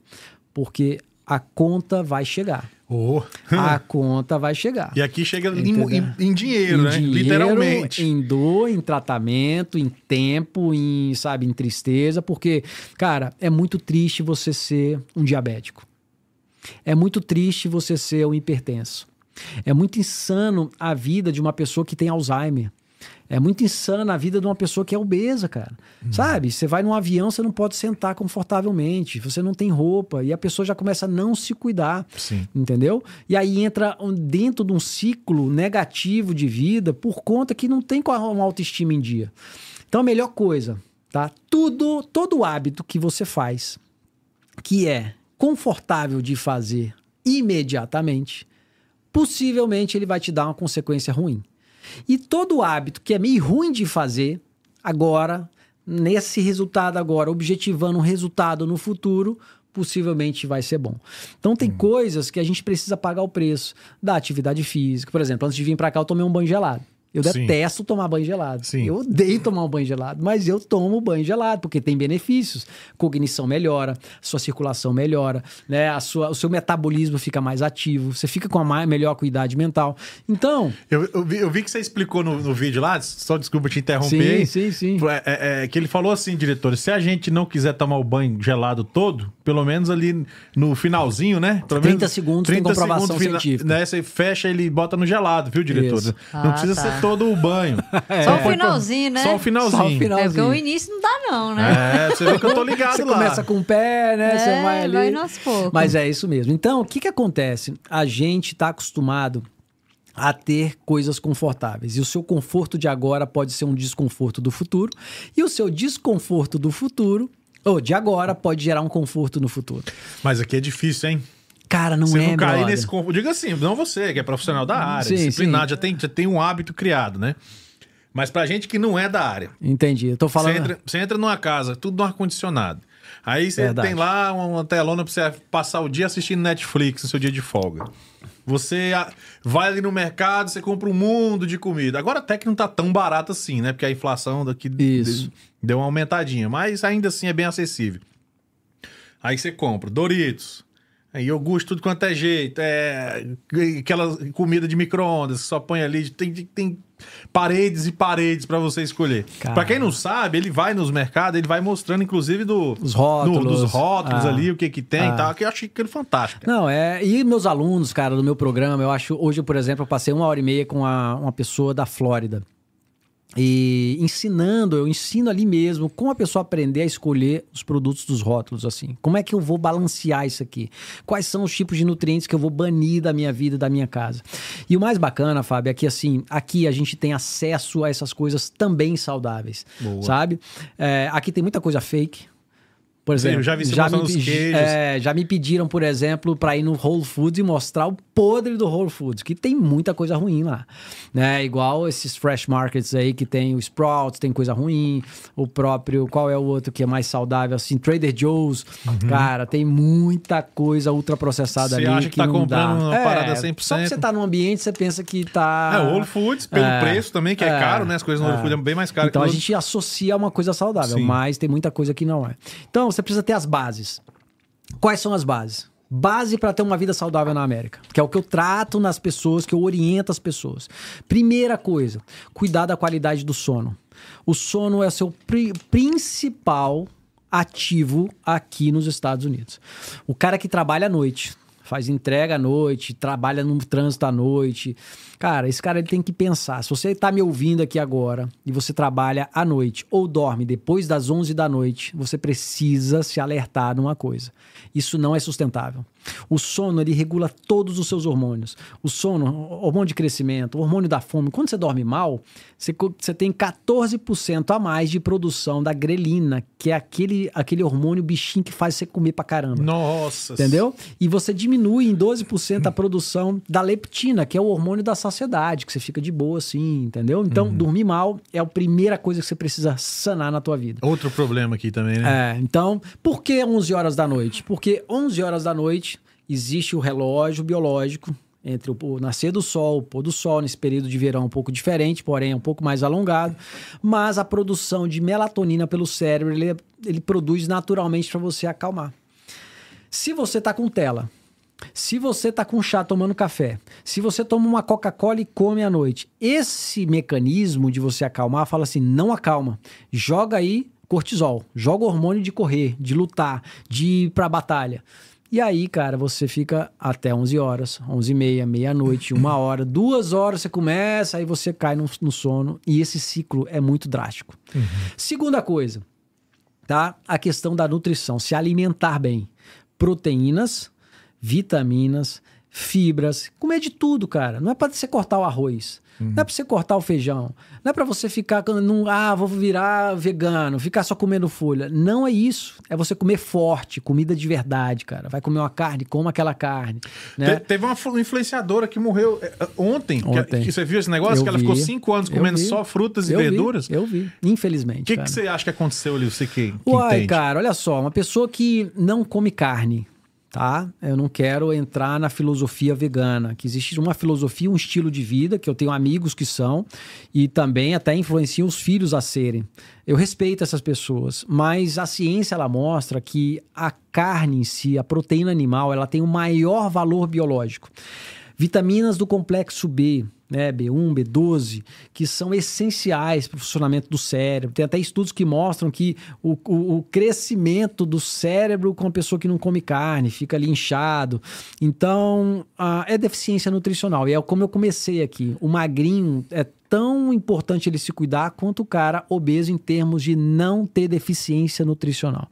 Porque a conta vai chegar. Oh. A conta vai chegar. E aqui chega em, em dinheiro, Em né? dinheiro, Literalmente. Em dor, em tratamento, em tempo, em, sabe, em tristeza, porque, cara, é muito triste você ser um diabético. É muito triste você ser um hipertenso. É muito insano a vida de uma pessoa que tem Alzheimer. É muito insano a vida de uma pessoa que é obesa, cara. Sabe? Você vai num avião, você não pode sentar confortavelmente, você não tem roupa, e a pessoa já começa a não se cuidar. Sim. Entendeu? E aí entra dentro de um ciclo negativo de vida por conta que não tem uma autoestima em dia. Então a melhor coisa, tá? Tudo, todo hábito que você faz que é confortável de fazer imediatamente, possivelmente ele vai te dar uma consequência ruim. E todo hábito que é meio ruim de fazer, agora, nesse resultado agora, objetivando um resultado no futuro, possivelmente vai ser bom. Então tem coisas que a gente precisa pagar o preço da atividade física. Por exemplo, antes de vir para cá eu tomei um banho gelado. Eu Sim. detesto tomar banho gelado. Sim. Eu odeio tomar um banho gelado, mas eu tomo banho gelado porque tem benefícios. Cognição melhora, sua circulação melhora, né? A sua, o seu metabolismo fica mais ativo, você fica com a melhor cuidade mental. Então, Eu, eu vi, eu vi que você explicou no, no vídeo lá, só desculpa te interromper. sim, sim, sim. É, é, é, que ele falou assim, diretor, se a gente não quiser tomar o banho gelado todo, pelo menos ali no finalzinho, né? Pelo 30 menos segundos tem comprovação fina- científica. Né, você fecha ele e bota no gelado, viu, diretor? Isso. Não Ah, precisa tá. ser todo o banho. Só o finalzinho, né? Só o finalzinho. Só o final. É porque o finalzinho. início não dá, não, né? É, você vê que eu tô ligado Você lá. começa com o pé, né? você É, vai ali. vai aos poucos. Mas é isso mesmo. Então, o que, que acontece? A gente está acostumado a ter coisas confortáveis. E o seu conforto de agora pode ser um desconforto do futuro. E o seu desconforto do futuro, ou de agora, pode gerar um conforto no futuro. Mas aqui é difícil, hein? Cara, não Você é, não cair nesse. Diga assim, não você, que é profissional da área, Sim, disciplinado, sim. já tem, já tem um hábito criado, né? Mas pra gente que não é da área, Entendi. Eu tô falando. Você entra, você entra numa casa, tudo no ar-condicionado. Aí você Verdade. tem lá uma, telona pra você passar o dia assistindo Netflix no seu dia de folga. Você vai ali no mercado, você compra um mundo de comida. Agora até que não tá tão barato assim, né? Porque a inflação daqui Isso. de- deu uma aumentadinha. Mas ainda assim é bem acessível. Aí você compra Doritos, iogurte, tudo quanto é jeito. É aquela comida de micro-ondas que só põe ali. Tem, tem paredes e paredes para você escolher. Para quem não sabe, ele vai nos mercados, ele vai mostrando, inclusive, do, Os rótulos. no- dos rótulos Ah. ali, o que que tem e Ah. tal. Que eu achei aquilo fantástico. cara. Não, é. E meus alunos, cara, do meu programa, eu acho. Hoje, por exemplo, eu passei uma hora e meia com a- uma pessoa da Flórida. E ensinando, eu ensino ali mesmo como a pessoa aprender a escolher os produtos dos rótulos, assim. Como é que eu vou balancear isso aqui? Quais são os tipos de nutrientes que eu vou banir da minha vida, da minha casa? E o mais bacana, Fábio, é que assim, aqui a gente tem acesso a essas coisas também saudáveis, Boa. sabe? É, aqui tem muita coisa fake. Por exemplo, eu já vi você me mostrando os pedi- queijos. é, já me pediram, por exemplo, para ir no Whole Foods e mostrar o podre do Whole Foods, que tem muita coisa ruim lá, né? Igual esses fresh markets aí que tem o Sprouts, tem coisa ruim, o próprio, qual é o outro que é mais saudável assim, Trader Joe's, cara, tem muita coisa ultraprocessada Uhum. Ali acha que tá não comprando dá. uma É, parada Só 100%. que você tá num ambiente, você pensa que tá É, o Whole Foods, pelo É. preço também, que é, É. caro, né? As coisas no Whole É. Foods é bem mais caro Então que a gente associa uma coisa saudável, Sim. mas tem muita coisa que não é. Então você precisa ter as bases. Quais são as bases? Base para ter uma vida saudável na América, que é o que eu trato nas pessoas, que eu oriento as pessoas. Primeira coisa, cuidar da qualidade do sono. O sono é o seu pri- principal ativo aqui nos Estados Unidos. O cara que trabalha à noite, faz entrega à noite, trabalha no trânsito à noite. Cara, esse cara ele tem que pensar. Se você está me ouvindo aqui agora e você trabalha à noite ou dorme depois das 11 da noite, você precisa se alertar numa coisa. Isso não é sustentável. O sono ele regula todos os seus hormônios. O sono, hormônio de crescimento, hormônio da fome. Quando você dorme mal, você, você tem 14% a mais de produção da grelina, que é aquele, aquele hormônio bichinho que faz você comer pra caramba. Nossa. Entendeu? E você diminui em 12% a produção da leptina, que é o hormônio da saciedade, que você fica de boa assim, entendeu? Então, dormir mal é a primeira coisa que você precisa sanar na tua vida. Outro problema aqui também, né? É, então, por que 11 horas da noite? Porque 11 horas da noite existe o relógio biológico entre o, nascer do sol, o pôr do sol, nesse período de verão um pouco diferente, porém é um pouco mais alongado, mas a produção de melatonina pelo cérebro, ele, ele produz naturalmente para você acalmar. Se você tá com tela, se você tá com chá tomando café, se você toma uma Coca-Cola e come à noite, esse mecanismo de você acalmar fala assim: não acalma, joga aí cortisol, joga hormônio de correr, de lutar, de ir pra batalha. E aí, cara, você fica até 11 horas, 11 e meia, meia-noite, uma hora, duas horas você começa, aí você cai no, no sono. E esse ciclo é muito drástico. Segunda coisa, tá? A questão da nutrição, se alimentar bem. Proteínas, vitaminas, fibras, comer de tudo, cara. Não é para você cortar o arroz, não é para você cortar o feijão, não é para você ficar num, ah, vou virar vegano, ficar só comendo folha. Não é isso. É você comer forte, comida de verdade, cara. Vai comer uma carne, coma aquela carne, né? Te- Teve uma flu- influenciadora que morreu é, ontem. que- Ontem. Que, você viu esse negócio? Eu que ela vi. ficou cinco anos comendo vi. só frutas e Eu vi, verduras. eu vi, infelizmente. O que, que você acha que aconteceu ali? Você que, que Uai, entende. cara, olha só, uma pessoa que não come carne, tá? Eu não quero entrar na filosofia vegana, que existe uma filosofia, um estilo de vida, que eu tenho amigos que são, e também até influenciam os filhos a serem. Eu respeito essas pessoas, mas a ciência ela mostra que a carne em si, a proteína animal, ela tem o maior valor biológico. Vitaminas do complexo B, né, B1, B12, que são essenciais para o funcionamento do cérebro. Tem até estudos que mostram que o, o- o crescimento do cérebro com a pessoa que não come carne, fica ali inchado. Então, ah, é deficiência nutricional. E é como eu comecei aqui. O magrinho é tão importante ele se cuidar quanto o cara obeso em termos de não ter deficiência nutricional.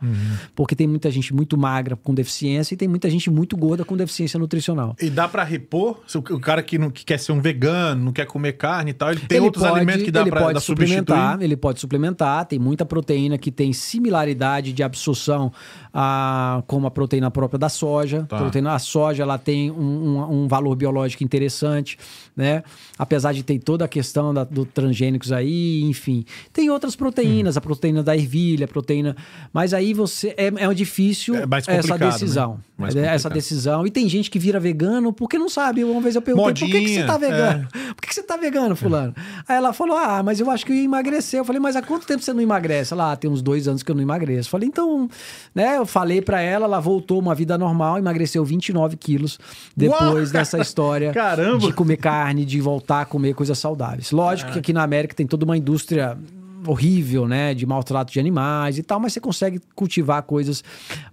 Porque tem muita gente muito magra com deficiência e tem muita gente muito gorda com deficiência nutricional. E dá pra repor? Se o, cara que, não, que quer ser um vegano, não quer comer carne e tal, ele tem ele outros pode, alimentos que dá ele pra pode dá suplementar, ele pode suplementar, tem muita proteína que tem similaridade de absorção a, como a proteína própria da soja. Tá. A proteína da soja ela tem um, um- um valor biológico interessante, né? Apesar de ter toda a questão da, do transgênicos aí, enfim. Tem outras proteínas, Hum. a proteína da ervilha, a proteína. Mas aí você. É, é difícil É essa complicado, decisão. né? Mais essa decisão. E tem gente que vira vegano porque não sabe. Uma vez eu perguntei, por que, que você tá Modinha, vegano? Por que, que você tá vegano, fulano? Aí ela falou, ah, mas eu acho que eu ia emagrecer. Eu falei, mas há quanto tempo você não emagrece? Ela, ah, tem uns dois anos que eu não emagreço. Eu falei, então, né? Eu falei pra ela, ela voltou uma vida normal, emagreceu 29 quilos depois Uau! dessa história Caramba! de comer carne, de voltar a comer coisas saudáveis. Lógico que aqui na América tem toda uma indústria horrível, né, de maltrato de animais e tal, mas você consegue cultivar coisas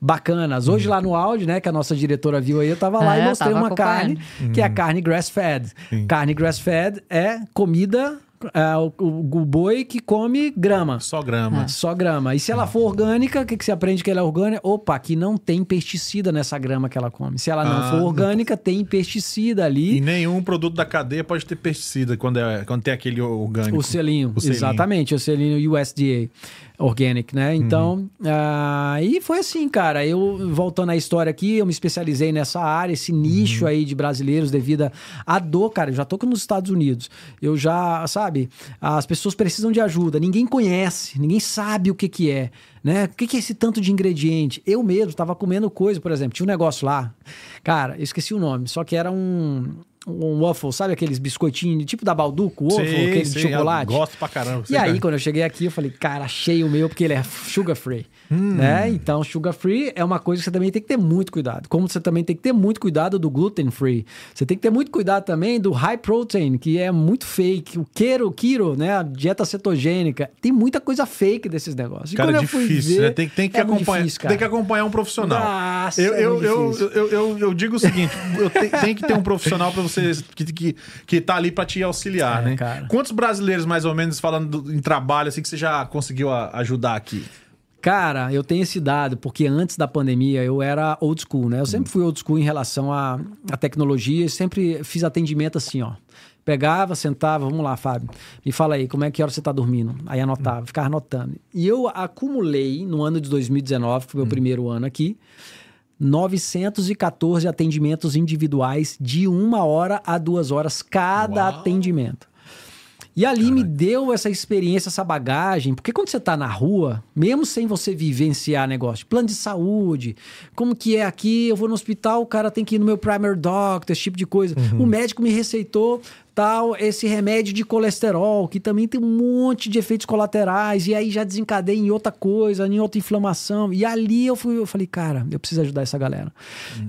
bacanas. Hoje lá no áudio, né, que a nossa diretora viu aí, eu tava lá É, e mostrei uma carne, que é a carne grass-fed. Carne grass-fed é comida é, o, o- boi que come grama. Só grama. Só grama. E se ela for orgânica, o que, que você aprende que ela é orgânica? Opa, que não tem pesticida nessa grama que ela come. Se ela não Ah, for não. orgânica, tem pesticida ali. E nenhum produto da cadeia pode ter pesticida quando, é, quando tem aquele orgânico. O selinho, O selinho. exatamente, o selinho USDA Organic, né? Então, Uhum. ah, e foi assim, cara. Eu, voltando à história aqui, eu me especializei nessa área, esse nicho Uhum. aí de brasileiros devido à dor, cara. Eu já tô aqui nos Estados Unidos. Eu já, sabe, as pessoas precisam de ajuda. Ninguém conhece, ninguém sabe o que que é, né? O que que é esse tanto de ingrediente? Eu mesmo tava comendo coisa, por exemplo, tinha um negócio lá. Cara, eu esqueci o nome, só que era um. Um waffle, sabe aqueles biscoitinhos, tipo da Balduco, waffle, Sei, aquele de sei, chocolate? Gosto pra caramba. E aí, cara. quando eu cheguei aqui, eu falei, cara, achei o meu, porque ele é sugar free. Hum. Né? Então, sugar free é uma coisa que você também tem que ter muito cuidado. Como você também tem que ter muito cuidado do gluten free. Você tem que ter muito cuidado também do high protein, que é muito fake. O keto, keto, né? A dieta cetogênica. Tem muita coisa fake desses negócios. E Cara, é difícil, ver, né? Tem, tem que é acompanhar, difícil, tem que acompanhar um profissional. Nossa, eu, é eu, eu, eu, eu digo o seguinte: eu te- tem que ter um profissional pra você que, que, que tá ali pra te auxiliar, É, né? cara. Quantos brasileiros, mais ou menos, falando do- em trabalho, assim, que você já conseguiu ajudar aqui? Cara, eu tenho esse dado, porque antes da pandemia eu era old school, né? Eu sempre fui old school em relação à, à tecnologia, sempre fiz atendimento assim, ó. Pegava, sentava, vamos lá, Fábio. Me fala aí, como é que hora você tá dormindo? Aí anotava, ficava anotando. E eu acumulei no ano de 2019, que foi meu primeiro ano aqui, 914 atendimentos individuais de uma hora a duas horas cada Uau. atendimento. E ali me deu essa experiência, essa bagagem, porque quando você tá na rua, mesmo sem você vivenciar negócio, plano de saúde, como que é aqui, eu vou no hospital, o cara tem que ir no meu primary doctor, esse tipo de coisa. O médico me receitou tal esse remédio de colesterol, que também tem um monte de efeitos colaterais, e aí já desencadeia em outra coisa, em outra inflamação. E ali eu fui, eu falei, cara, eu preciso ajudar essa galera.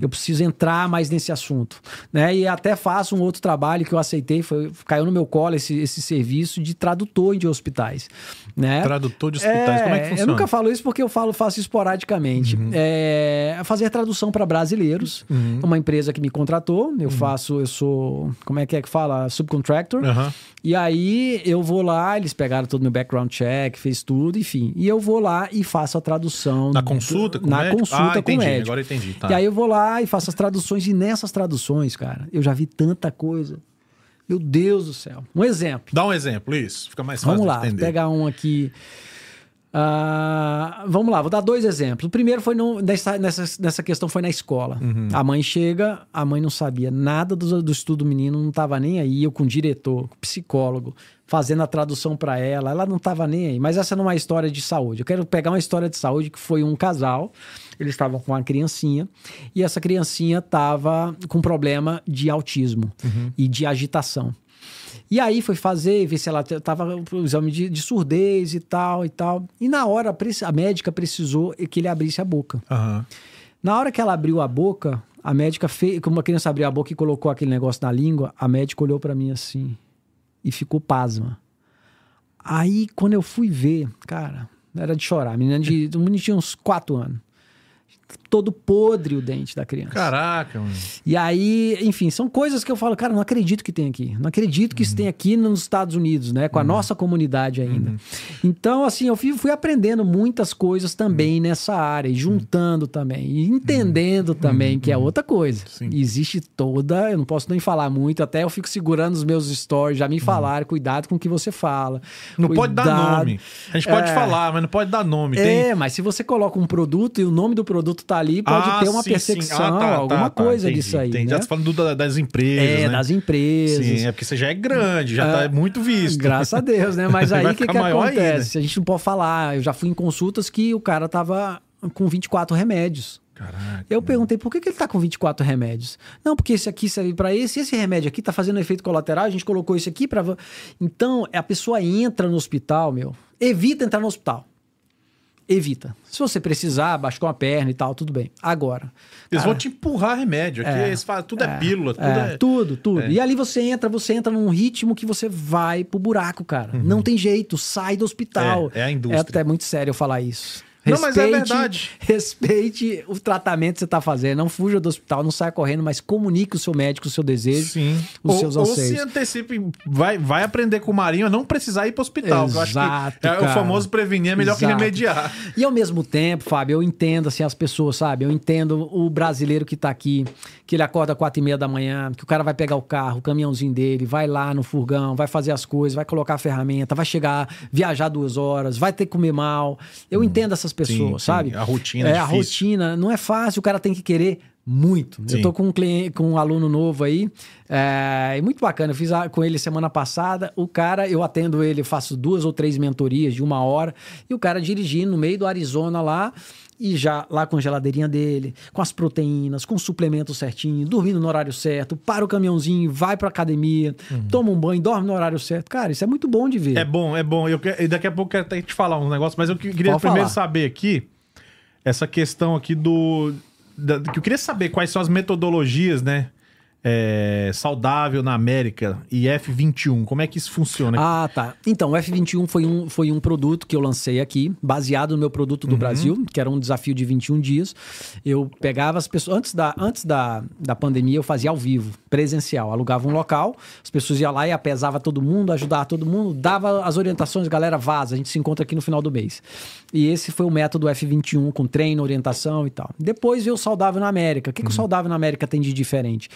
Eu preciso entrar mais nesse assunto, né? E até faço um outro trabalho que eu aceitei, foi caiu no meu colo esse, esse serviço de tradutor de hospitais, né? Tradutor de hospitais, como é que funciona? Eu nunca falo isso porque eu falo, faço esporadicamente. É, fazer tradução para brasileiros. Uma empresa que me contratou. Eu faço, eu sou. Como é que é que fala? Subcontractor. E aí eu vou lá, eles pegaram todo meu background check, fez tudo, enfim. E eu vou lá e faço a tradução. Na consulta com Na médico? consulta Ah, com entendi, médico. agora entendi, tá. E aí eu vou lá e faço as traduções. E nessas traduções, cara, eu já vi tanta coisa. Meu Deus do céu. Um exemplo. Dá um exemplo, isso. Fica mais fácil Vamos de lá, entender. pegar um aqui. Ah, vamos lá, vou dar dois exemplos. O primeiro foi no- nessa, nessa, nessa questão foi na escola. Uhum. A mãe chega, a mãe não sabia nada do, do estudo do menino, não estava nem aí. Eu com o diretor, com o psicólogo, fazendo a tradução para ela, ela não estava nem aí. Mas essa não é uma história de saúde. Eu quero pegar uma história de saúde que foi um casal. Eles estavam com uma criancinha e essa criancinha estava com problema de autismo Uhum. e de agitação. E aí foi fazer, ver se ela tava o exame de, de surdez e tal e tal. E na hora a médica precisou que ele abrisse a boca. Aham. Na hora que ela abriu a boca, a médica fez, como a criança abriu a boca e colocou aquele negócio na língua, a médica olhou pra mim assim e ficou pasma. Aí quando eu fui ver, cara, era de chorar, menina de, menino tinha uns quatro anos. Todo podre o dente da criança. Caraca, mano. E aí, enfim, são coisas que eu falo, cara, não acredito que tem aqui. Não acredito que isso tem aqui nos Estados Unidos, né? Com a nossa comunidade ainda. Então, assim, eu fui, fui aprendendo muitas coisas também nessa área, e juntando também, e entendendo também que é outra coisa. Sim. Existe toda, eu não posso nem falar muito, até eu fico segurando os meus stories, já me falaram, cuidado com o que você fala. Não pode dar cuidado. nome. A gente pode É. falar, mas não pode dar nome. Tem... É, mas se você coloca um produto e o nome do produto tá ali, pode Ah, ter uma sim, perseguição, Ah, tá, alguma tá, tá. coisa Entendi, disso aí. entendi. Né? Já tá falando do- das empresas, É, né? das empresas. Sim, é porque você já é grande, já tá muito visto. Graças a Deus, né? Mas aí o que, que acontece? ainda. A gente não pode falar. Eu já fui em consultas que o cara tava com 24 remédios Caraca. Eu perguntei por que, que ele tá com 24 remédios. Não, porque esse aqui serve para esse, esse remédio aqui tá fazendo efeito colateral, a gente colocou esse aqui para. Então, a pessoa entra no hospital, meu. Evita entrar no hospital. Evita. Se você precisar, machucar uma perna e tal, tudo bem. Agora. Eles cara, vão te empurrar remédio. Aqui É, eles falam, tudo é, pílula, tudo é, é. tudo, tudo. é. E ali você entra, você entra num ritmo que você vai pro buraco, cara. Não tem jeito, sai do hospital. Uhum. É, é a indústria. É até muito sério eu falar isso. Não, mas é verdade. Respeite o tratamento que você tá fazendo. Não fuja do hospital, não saia correndo, mas comunique o seu médico o seu desejo, Sim. os Ou, seus ou anseios. se antecipe, vai, vai aprender com o Marinho a não precisar ir hospital. que eu acho Exato, que é o famoso prevenir é melhor que Exato. remediar. E ao mesmo tempo, Fábio, eu entendo assim as pessoas, sabe? Eu entendo o brasileiro que tá aqui, que ele acorda às quatro e meia da manhã, que o cara vai pegar o carro, o caminhãozinho dele, vai lá no furgão, vai fazer as coisas, vai colocar a ferramenta, vai chegar, viajar duas horas, vai ter que comer mal. Eu entendo essas pessoas, Sim, sim. sabe? A rotina é é a rotina não é fácil, o cara tem que querer muito. Sim. Eu tô com um cliente, com um aluno novo aí, é, e muito bacana. Eu fiz a- com ele semana passada. O cara, eu atendo ele, faço duas ou três mentorias de uma hora, e o cara dirigindo no meio do Arizona lá. E já lá com a geladeirinha dele, com as proteínas, com o suplemento certinho, dormindo no horário certo, para o caminhãozinho, vai pra academia, toma um banho, dorme no horário certo. Cara, isso é muito bom de ver. Uhum. É bom, é bom. Eu que- e daqui a pouco eu quero até te falar um negócio, mas eu que- queria Pode primeiro falar. saber aqui essa questão aqui do. da- que eu queria saber quais são as metodologias, né? É, saudável na América e F21. Como é que isso funciona? Ah, tá. Então, o F21 foi um, foi um produto que eu lancei aqui, baseado no meu produto do Uhum. Brasil, que era um desafio de 21 dias. Eu pegava as pessoas. Antes da, antes da, da pandemia, eu fazia ao vivo, presencial. Alugava um local, as pessoas iam lá e apesava todo mundo, ajudava todo mundo, dava as orientações, galera, vaza, a gente se encontra aqui no final do mês. E esse foi o método F21, com treino, orientação e tal. Depois veio o Saudável na América. O que, que o Saudável na América tem de diferente?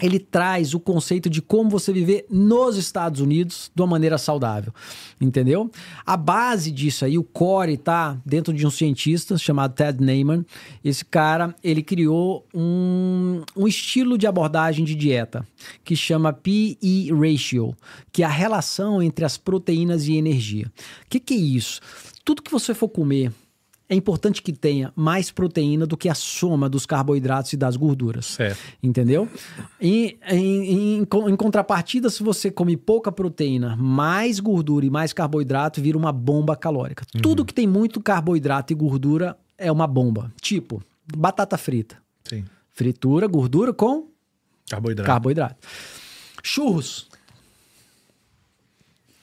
Ele traz o conceito de como você viver nos Estados Unidos de uma maneira saudável, entendeu? A base disso aí, o core, tá dentro de um cientista chamado Ted Neyman. Esse cara, ele criou um, um estilo de abordagem de dieta que chama PE Ratio, que é a relação entre as proteínas e energia. O que, que é isso? Tudo que você for comer, é importante que tenha mais proteína do que a soma dos carboidratos e das gorduras. Certo. Entendeu? E, em, em, em contrapartida, se você come pouca proteína, mais gordura e mais carboidrato, vira uma bomba calórica. Tudo que tem muito carboidrato e gordura é uma bomba. Tipo, batata frita. Sim. Fritura, gordura com Carboidrato. carboidrato. Churros.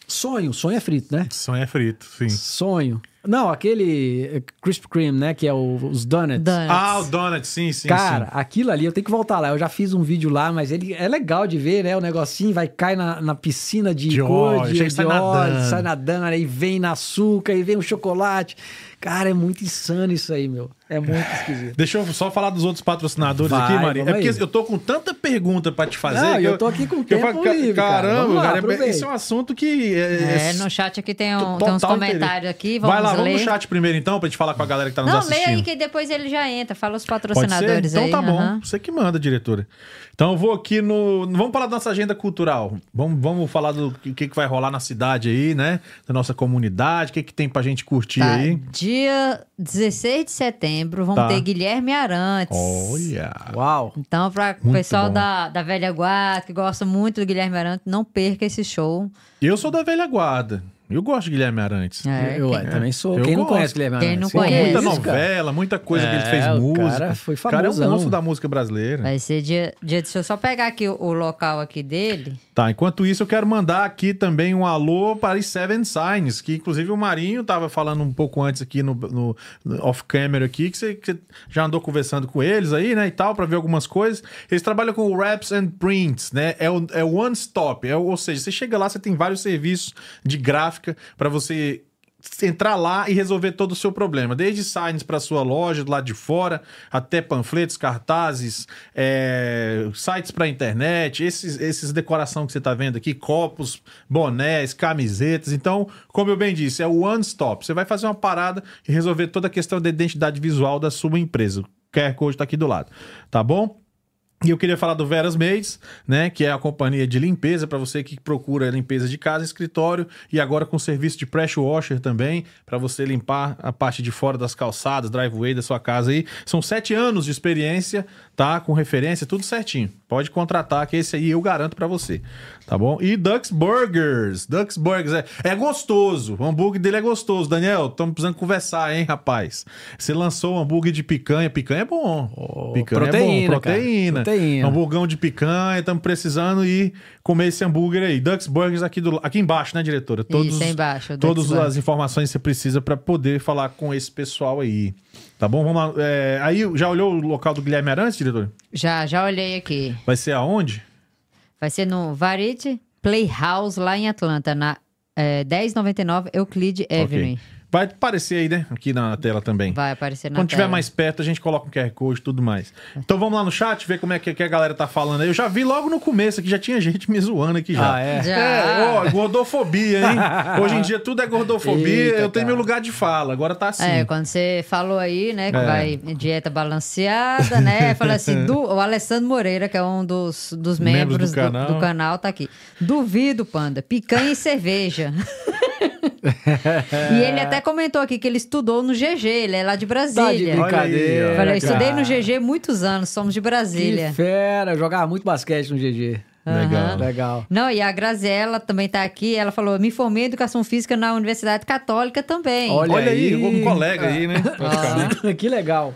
Sonho. Sonho é frito, né? Sonho é frito, sim. Sonho. Não, aquele eh, Krispy Kreme, né? Que é o- os donuts. Donuts. Ah, o donut, sim, sim, Cara, sim. aquilo ali eu tenho que voltar lá. Eu já fiz um vídeo lá, mas ele é legal de ver, né? O negocinho vai cair na, na piscina de, De cor, óleo, de, de sai óleo, nadando. sai nadando, aí vem na açúcar, aí vem o chocolate. Cara, é muito insano isso aí, meu. É muito esquisito. Deixa eu só falar dos outros patrocinadores Vai, aqui, Maria. É vamos porque aí. eu tô com tanta pergunta pra te fazer. Não, que eu tô aqui com que eu tempo falo, livre, cara. Caramba, Vamos lá, cara, aproveita. esse é um assunto que. É, É, no chat aqui tem, um, total tem uns comentários aqui, vamos Vai lá, vamos ler. no chat primeiro então, pra gente falar com a galera que tá nos Não, assistindo. leia aí que depois ele já entra. Fala os Pode ser? patrocinadores Então aí. tá bom. Você que manda, diretora. Então eu vou aqui no. Vamos falar da nossa agenda cultural. Vamos, vamos falar do que, que vai rolar na cidade aí, né? Da nossa comunidade, o que, que tem pra gente curtir Tá, aí. Dia 16 de setembro, vamos Tá. ter Guilherme Arantes. Olha! Uau. Então, para o Muito pessoal bom. da, da velha guarda, que gosta muito do Guilherme Arantes, não perca esse show. Eu sou da velha guarda. Eu gosto de Guilherme Arantes. É, eu quem- ué, também sou. Eu Quem não gosto. conhece Guilherme Quem Arantes? não Que conhece. Muita novela, muita coisa que ele É, fez o música. cara foi O cara é um monstro da música brasileira. Vai ser dia, dia. Deixa eu só pegar aqui o, o local aqui dele. Tá, enquanto isso eu quero mandar aqui também um alô para os Seven Signs, que inclusive o Marinho tava falando um pouco antes aqui no, no- no off-camera aqui, que você, que você já andou conversando com eles aí, né, e tal, para ver algumas coisas. Eles trabalham com Raps and Prints, né, é o, é o one stop, é, ou seja, você chega lá, você tem vários serviços de gráfica para você entrar lá e resolver todo o seu problema. Desde signs para sua loja do lado de fora, até panfletos, cartazes, é, sites para internet, esses, esses decoração que você está vendo aqui, copos, bonés, camisetas. Então, como eu bem disse, é o one stop. Você vai fazer uma parada e resolver toda a questão da identidade visual da sua empresa. O QR Code está aqui do lado, tá bom? E eu queria falar do Veras Maids, né, que é a companhia de limpeza para você que procura limpeza de casa, escritório e agora com serviço de pressure washer também, para você limpar a parte de fora das calçadas, driveway da sua casa aí. São sete anos de experiência, tá? Com referência, tudo certinho. Pode contratar, que esse aí eu garanto para você, tá bom? E Ducks Burgers, Ducks Burgers é, é gostoso, o hambúrguer dele é gostoso. Daniel, estamos precisando conversar, hein, rapaz? Você lançou o hambúrguer de picanha, picanha é bom. picanha proteína, é bom, cara. proteína. Proteína. Hamburgão de picanha, estamos precisando ir comer esse hambúrguer aí. Ducks Burgers aqui, do, aqui embaixo, né, diretora? Todos, Isso, aí embaixo, Todas as informações que você precisa para poder falar com esse pessoal aí. Tá bom? Vamos lá. É, aí, já olhou o local do Guilherme Arantes, diretor? Já, já olhei aqui. Vai ser aonde? Vai ser no Variety Playhouse, lá em Atlanta, na é, 1099 Euclid Avenue. Ok. Vai aparecer aí, né? Aqui na tela também. Vai aparecer na Quando tiver tela. mais perto, a gente coloca um QR Code e tudo mais. Então vamos lá no chat, ver como é que, que a galera tá falando aí. Eu já vi logo no começo aqui, já tinha gente me zoando aqui já. Ah, é? Já. É, ó, gordofobia, hein? Hoje em dia tudo é gordofobia, Eita, eu tenho cara. meu lugar de fala, agora tá assim. É, quando você falou aí, né, que É. vai dieta balanceada, né? Fala assim, du- o Alessandro Moreira, que é um dos, dos Membros membros do do, canal. do canal, tá aqui. Duvido, Panda. Picanha e cerveja. e ele até comentou aqui que ele estudou no GG, ele é lá de Tá de Brasília. brincadeira. Aí. Falei, eu estudei no. GG muitos anos, somos de Brasília. Que fera, eu jogava muito basquete no GG. Legal. Legal. Não, e a Graziella também tá aqui. Ela falou: me formei em educação física na Universidade Católica também. Olha Olha aí, aí. um colega aí, né? Praticamente. que legal.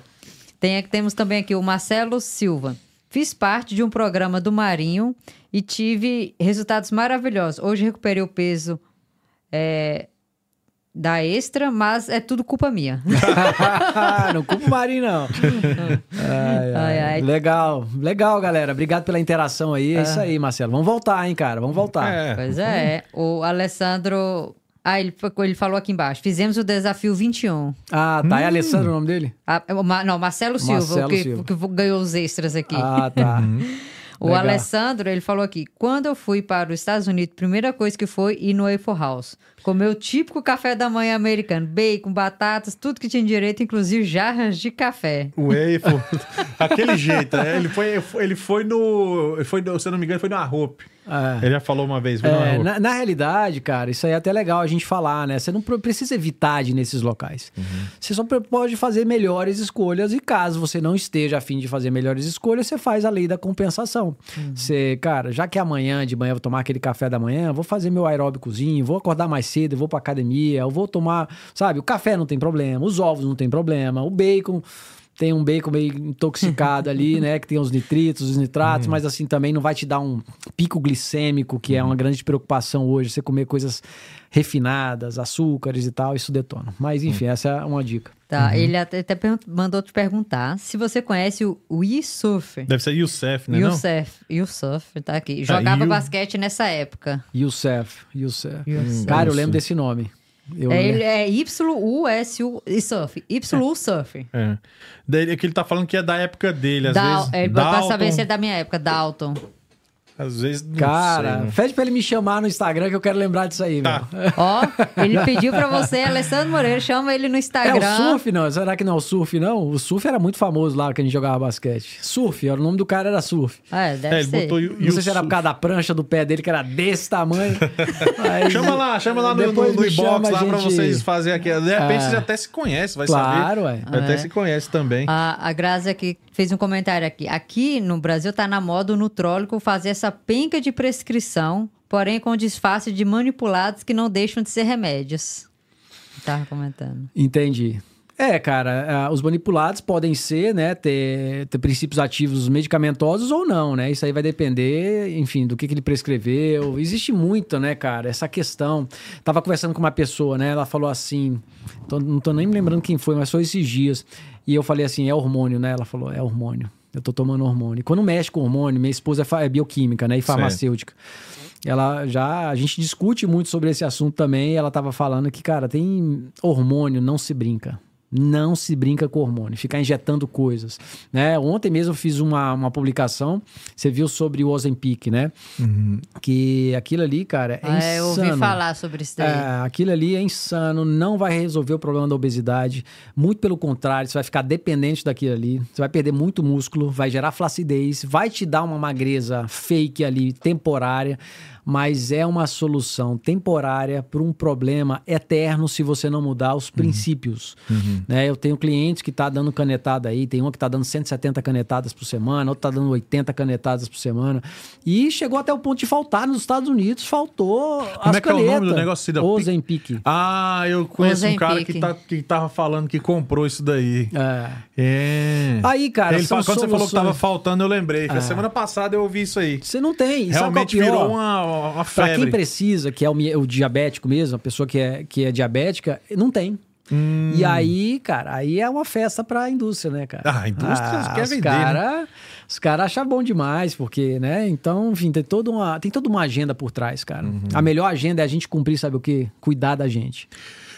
Tem, temos também aqui o Marcelo Silva. Fiz parte de um programa do Marinho e tive resultados maravilhosos. Hoje recuperei o peso é, da extra, mas é tudo culpa minha. não culpa o Marinho, não. Ai, ai. Ai, ai. Legal, legal, galera. Obrigado pela interação aí. É isso aí, Marcelo. Vamos voltar, hein, cara. Vamos voltar. É. pois é. O Alessandro. Ah, ele, ele falou aqui embaixo. Fizemos o desafio 21. Ah, tá. É Alessandro o nome dele? Ah, Ma- não, Marcelo Silva, Marcelo o que, Silva. que ganhou os extras aqui. Ah, tá. O Legal. Alessandro, ele falou aqui: quando eu fui para os Estados Unidos, primeira coisa que foi ir no Waffle House. Comer o típico café da manhã americano: bacon, batatas, tudo que tinha direito, inclusive jarras de café. O Eiffel, aquele jeito, né? Ele foi, ele foi no. Ele foi, no- se eu não me engano, foi no Arrope. É. Ele já falou uma vez, É, na, na realidade, cara, isso aí é até legal a gente falar, né? Você não precisa evitar de ir nesses locais. Você só pode fazer melhores escolhas e caso você não esteja a fim de fazer melhores escolhas, você faz a lei da compensação. Você, cara, já que amanhã de manhã eu vou tomar aquele café da manhã, vou fazer meu aeróbicozinho, vou acordar mais cedo, eu vou pra academia, eu vou tomar, sabe, o café não tem problema, os ovos não tem problema, o bacon tem um bacon meio intoxicado ali, né? Que tem os nitritos, os nitratos, mas assim também não vai te dar um pico glicêmico, que é uma grande preocupação hoje. Você comer coisas refinadas, açúcares e tal, isso detona. Mas enfim, essa é uma dica. Tá? Ele até, até mandou te perguntar se você conhece o, o Yusuf. Deve ser Youssef, né? não? Yusuf, Yusuf, tá aqui. Jogava Yu- basquete nessa época. Youssef, Youssef. Youssef. Cara, eu lembro desse nome. Eu É, ele é Y-U-S-U Surf. Y-U Surf. É. Daí é que ele tá falando que é da época dele, às Dal- vezes. é, pra Dalton, saber se é da minha época, Dalton. Às vezes. Não Cara, sei, né? pede pra ele me chamar no Instagram que eu quero lembrar disso aí, Tá. velho. Ó, ele pediu pra você, Alessandro Moreira, chama ele no É Instagram. o surf, não? Será que não é o surf, não? O surf era muito famoso lá que a gente jogava basquete. Surf, era o nome do cara era surf. É, deve É, ele ser. botou Não sei se era por causa da prancha do pé dele, que era desse tamanho. Mas- Chama lá, chama lá no, no, no inbox chama, lá pra gente. vocês fazerem aqui. De repente É. vocês até se conhecem, vai Claro, saber. ué. Até É. se conhece também. A, a Grazi aqui fez um comentário aqui. Aqui no Brasil tá na moda o nutrólico fazer essa penca de prescrição, porém com disfarce de manipulados que não deixam de ser remédios. Tava comentando. Entendi. É, cara, ah, os manipulados podem ser, né, ter, ter princípios ativos medicamentosos ou não, né? Isso aí vai depender, enfim, do que, que ele prescreveu. Existe muito, né, cara, essa questão. Tava conversando com uma pessoa, né? Ela falou assim, tô- não tô nem me lembrando quem foi, mas foi esses dias. E eu falei assim, é hormônio, né? Ela falou, é hormônio. Eu tô tomando hormônio. Quando mexe com hormônio, minha esposa é é bioquímica, né? E farmacêutica. Ela já. A gente discute muito sobre esse assunto também. Ela tava falando que, cara, tem hormônio, não se brinca. Não se brinca com hormônio, ficar injetando coisas. Né? Ontem mesmo eu fiz uma, uma publicação, você viu sobre o Ozempic, né? Que aquilo ali, cara, é Ah, eu insano. ouvi falar sobre isso daí. É, aquilo ali é insano, não vai resolver o problema da obesidade. Muito pelo contrário, você vai ficar dependente daquilo ali. Você vai perder muito músculo, vai gerar flacidez, vai te dar uma magreza fake ali, temporária, mas é uma solução temporária para um problema eterno se você não mudar os princípios. Né? Eu tenho clientes que tá dando canetada aí, tem um que tá dando 170 canetadas por semana, outro tá dando 80 canetadas por semana. E chegou até o ponto de faltar nos Estados Unidos, faltou Como as é que é o nome do negócio? Cida? Ozempic. Ah, eu conheço um cara que, tá, que tava falando que comprou isso daí. É. É. Aí, cara, Ele quando você falou que tava soluções. faltando, eu lembrei. É. Semana passada eu ouvi isso aí. Você não tem. Sabe Realmente qual é uma, uma Pra quem febre. precisa, que é o, o diabético mesmo, a pessoa que é, que é diabética, não tem. Hum. E aí, cara, aí é uma festa pra indústria, né, cara? Ah, a indústria quer os vender, Cara, Os caras acham bom demais, porque, né? Então, enfim, tem toda uma, tem toda uma agenda por trás, cara. Uhum. A melhor agenda é a gente cumprir, sabe o quê? Cuidar da gente.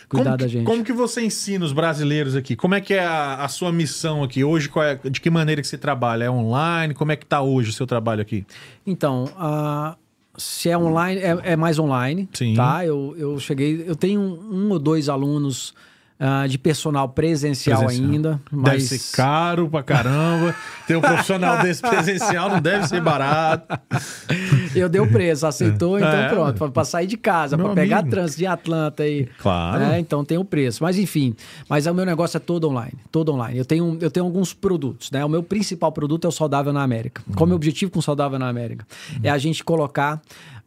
Cuidar como da que, gente. Como que você ensina os brasileiros aqui? Como é que é a, a sua missão aqui? Hoje, qual é- de que maneira que você trabalha? É online? Como é que tá hoje o seu trabalho aqui? Então, ah, se é online, é, é mais online, Sim. tá? Eu, eu cheguei, eu tenho um, um ou dois alunos ah, de personal presencial, Presencial. ainda, Deve mas ser caro pra caramba. Ter um profissional desse presencial não deve ser barato. Eu dei o preço, aceitou, então É. pronto, pra, pra sair de casa, pra pegar trânsito de Atlanta aí. Claro. né? Então tem o preço. Mas enfim, mas o meu negócio é todo online, todo online. Eu tenho, eu tenho alguns produtos, né? O meu principal produto é o Saudável na América. Qual é o meu objetivo com o Saudável na América? É a gente colocar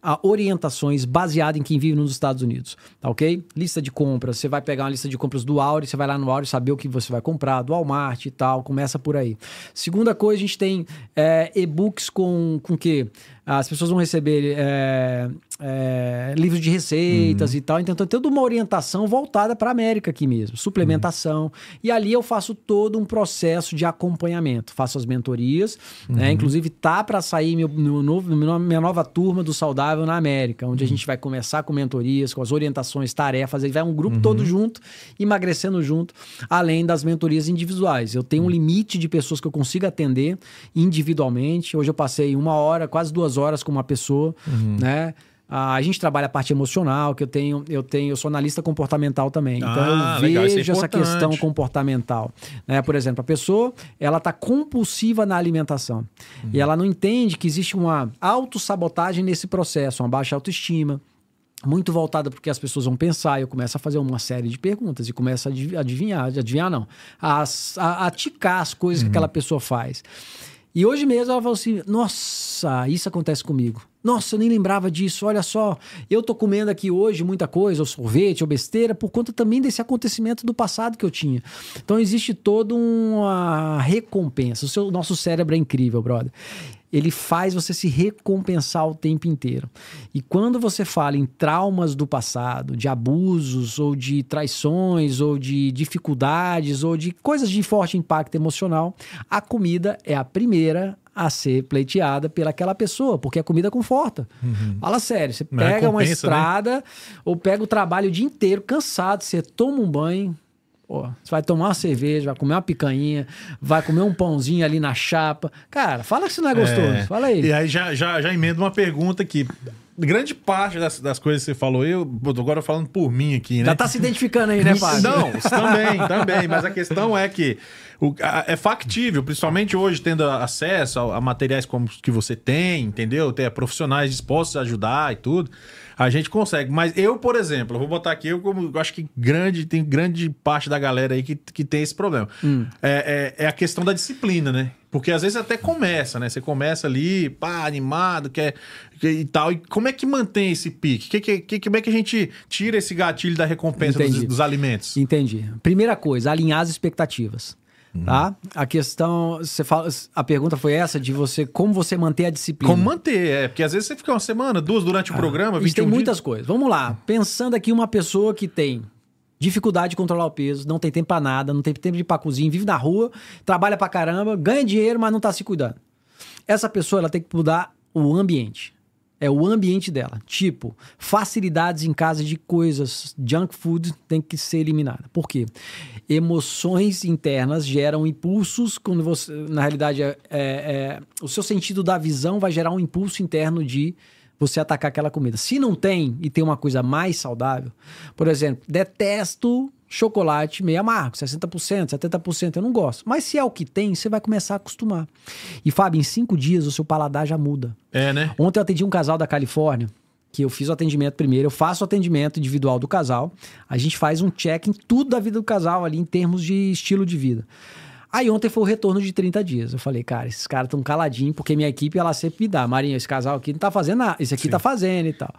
ah, orientações baseadas em quem vive nos Estados Unidos, tá ok? Lista de compras, você vai pegar uma lista de compras do Auri, você vai lá no Auri saber o que você vai comprar, do Walmart e tal, começa por aí. Segunda coisa, a gente tem é, e-books com com que as pessoas vão receber é, é, livros de receitas e tal, então tem toda uma orientação voltada para a América aqui mesmo, suplementação, e ali eu faço todo um processo de acompanhamento, faço as mentorias, né? inclusive tá para sair meu, meu novo, minha nova turma do Saudável na América, onde a gente vai começar com mentorias, com as orientações, tarefas, aí vai um grupo todo junto, emagrecendo junto, além das mentorias individuais. Eu tenho um limite de pessoas que eu consigo atender individualmente. Hoje eu passei uma hora, quase duas horas com uma pessoa, né? Ah, A gente trabalha a parte emocional, que eu tenho, eu tenho, eu sou analista comportamental também. Então Ah, eu legal, é vejo essa importante. questão comportamental. Né? Por exemplo, a pessoa ela está compulsiva na alimentação. E ela não entende que existe uma autossabotagem nesse processo, uma baixa autoestima. Muito voltada porque as pessoas vão pensar, e eu começo a fazer uma série de perguntas e começo a adiv- adivinhar, adivinhar não, a, a, a ticar as coisas que aquela pessoa faz. E hoje mesmo ela falou assim: Nossa, isso acontece comigo. Nossa, eu nem lembrava disso. Olha só, eu tô comendo aqui hoje muita coisa, ou sorvete, ou besteira, por conta também desse acontecimento do passado que eu tinha. Então existe toda uma recompensa. O seu, nosso cérebro é incrível, brother. Ele faz você se recompensar o tempo inteiro. E quando você fala em traumas do passado, de abusos, ou de traições, ou de dificuldades, ou de coisas de forte impacto emocional, a comida é a primeira a ser pleiteada pelaquela pessoa, porque a comida conforta. Fala sério, você é pega uma né? estrada ou pega o trabalho o dia inteiro, cansado, você toma um banho, pô, você vai tomar uma cerveja, vai comer uma picanha, vai comer um pãozinho ali na chapa. Cara, fala que isso não é gostoso. É. Fala aí. E aí já, já, já emendo uma pergunta aqui. Grande parte das, das coisas que você falou, eu agora falando por mim aqui, né? Já tá se identificando aí, né, Fábio? Não, também, também. Mas a questão é que o- a- é factível, principalmente hoje, tendo acesso a, a materiais como que você tem, entendeu? Ter profissionais dispostos a ajudar e tudo. A gente consegue. Mas eu, por exemplo, eu vou botar aqui, eu como eu acho que grande, tem grande parte da galera aí que, que tem esse problema. É, é, é a questão da disciplina, né? Porque às vezes até começa, né? Você começa ali, pá, animado, quer, quer e tal. E como é que mantém esse pique? Que, que, que- como é que a gente tira esse gatilho da recompensa dos, dos alimentos? Entendi. Primeira coisa, alinhar as expectativas. Tá? A questão, você fala, a pergunta foi essa de você, como você manter a disciplina. Como manter? É, porque às vezes você fica uma semana, duas durante o programa, Isso 21 tem dias. muitas coisas. Vamos lá. Pensando aqui uma pessoa que tem dificuldade de controlar o peso, não tem tempo pra nada, não tem tempo de ir pra cozinha, vive na rua, trabalha pra caramba, ganha dinheiro, mas não tá se cuidando. Essa pessoa ela tem que mudar o ambiente. É o ambiente dela. Tipo, facilidades em casa de coisas, junk food tem que ser eliminada. Por quê? Emoções internas geram impulsos quando você, na realidade, é, é, é, o seu sentido da visão vai gerar um impulso interno de você atacar aquela comida. Se não tem e tem uma coisa mais saudável, por exemplo, detesto chocolate meio amargo, 60%, 70%, eu não gosto. Mas se é o que tem, você vai começar a acostumar. E, Fábio, em cinco dias o seu paladar já muda. É, né? Ontem eu atendi um casal da Califórnia, que eu fiz o atendimento primeiro, eu faço o atendimento individual do casal, a gente faz um check em tudo da vida do casal ali, em termos de estilo de vida. Aí ontem foi o retorno de 30 dias. Eu falei, cara, esses caras estão caladinhos, porque minha equipe, ela sempre me dá. Marinho, esse casal aqui não tá fazendo nada, esse aqui Sim. tá fazendo e tal.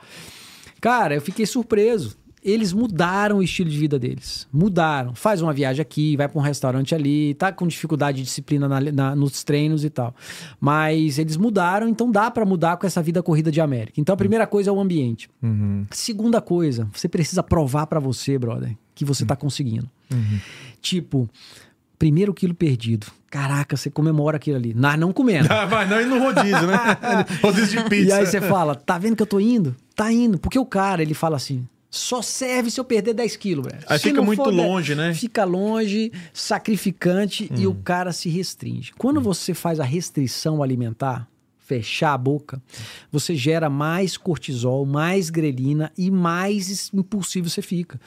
Cara, eu fiquei surpreso eles mudaram o estilo de vida deles. Mudaram. Faz uma viagem aqui, vai para um restaurante ali, tá com dificuldade de disciplina na, na, nos treinos e tal. Mas eles mudaram, então dá para mudar com essa vida corrida de América. Então a primeira coisa é o ambiente. Uhum. Segunda coisa, você precisa provar para você, brother, que você uhum. tá conseguindo. Uhum. Tipo, primeiro quilo perdido. Caraca, você comemora aquilo ali. Nós não comendo. Ah, mas não ir no rodízio, né? rodízio de pizza. E aí você fala, tá vendo que eu tô indo? Tá indo. Porque o cara, ele fala assim, só serve se eu perder 10 quilos, velho. Aí se fica muito longe, né? Fica longe, sacrificante hum. e o cara se restringe. Quando hum. você faz a restrição alimentar, fechar a boca, você gera mais cortisol, mais grelina e mais impulsivo você fica.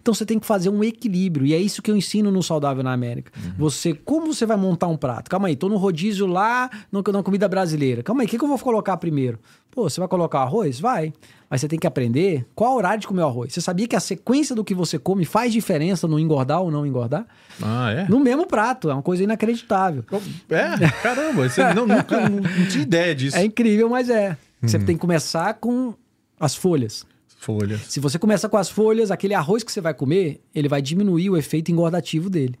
Então você tem que fazer um equilíbrio e é isso que eu ensino no Saudável na América. Uhum. Você, como você vai montar um prato? Calma aí, tô no rodízio lá, no, na comida brasileira. Calma aí, o que, que eu vou colocar primeiro? Pô, você vai colocar arroz? Vai. Mas você tem que aprender qual horário de comer o arroz. Você sabia que a sequência do que você come faz diferença no engordar ou não engordar? Ah, é? No mesmo prato. É uma coisa inacreditável. É? Caramba, você não, nunca não, não tinha ideia disso. É incrível, mas é. Você uhum. tem que começar com as folhas. Folhas. Se você começa com as folhas, aquele arroz que você vai comer, ele vai diminuir o efeito engordativo dele.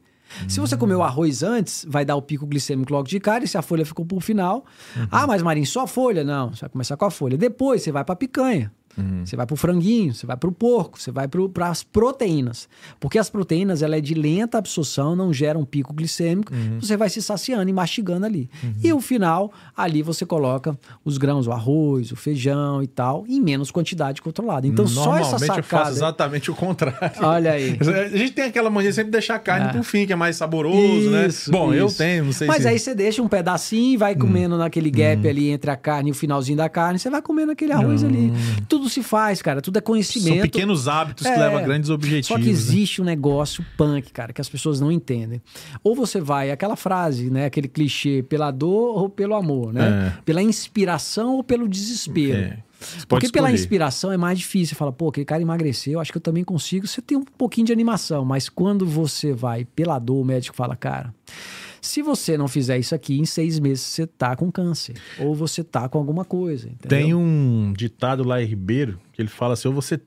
Se você comeu o arroz antes, vai dar o pico glicêmico logo de cara, e se a folha ficou pro final. Uhum. Ah, mas Marinho, só a folha? Não, você vai começar com a folha. Depois você vai pra picanha. Uhum. Você vai para o franguinho, você vai para o porco, você vai para as proteínas. Porque as proteínas ela é de lenta absorção, não gera um pico glicêmico, uhum. você vai se saciando e mastigando ali. Uhum. E o final, ali você coloca os grãos, o arroz, o feijão e tal, em menos quantidade controlada. Então só essa sacada... eu faço exatamente o contrário. Olha aí. A gente tem aquela mania de sempre deixar a carne é. pro fim, que é mais saboroso, né? isso, né? Bom, isso. eu tenho, não sei Mas se... aí você deixa um pedacinho e vai hum. comendo naquele gap hum. ali entre a carne e o finalzinho da carne, você vai comendo aquele arroz hum. ali. Tudo tudo se faz, cara. Tudo é conhecimento. São pequenos hábitos é, que levam a grandes objetivos. Só que né? existe né? um negócio punk, cara, que as pessoas não entendem. Ou você vai, aquela frase, né? Aquele clichê, pela dor ou pelo amor, né? É. Pela inspiração ou pelo desespero. É. Porque escolher. pela inspiração é mais difícil. Você fala, pô, aquele cara emagreceu, acho que eu também consigo. Você tem um pouquinho de animação, mas quando você vai pela dor, o médico fala, cara, se você não fizer isso aqui, em seis meses você tá com câncer. Ou você tá com alguma coisa. Entendeu? Tem um ditado lá em Ribeiro que ele fala assim: ou você,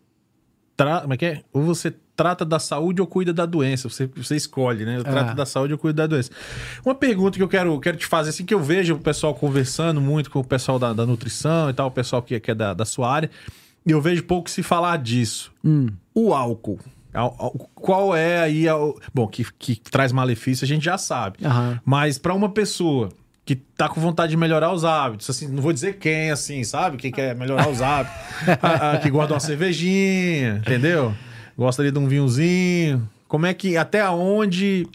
tra... Como é que é? ou você trata da saúde ou cuida da doença. Você, você escolhe, né? Eu trato é. da saúde ou cuido da doença. Uma pergunta que eu quero, quero te fazer, assim, que eu vejo o pessoal conversando muito com o pessoal da, da nutrição e tal, o pessoal que, que é da, da sua área, e eu vejo pouco se falar disso. Hum. O álcool. Qual é aí. A, bom, que, que traz malefício a gente já sabe. Uhum. Mas para uma pessoa que tá com vontade de melhorar os hábitos, assim, não vou dizer quem, assim, sabe? Quem quer melhorar os hábitos, a, a, que guarda uma cervejinha, entendeu? Gosta ali de um vinhozinho. Como é que, até onde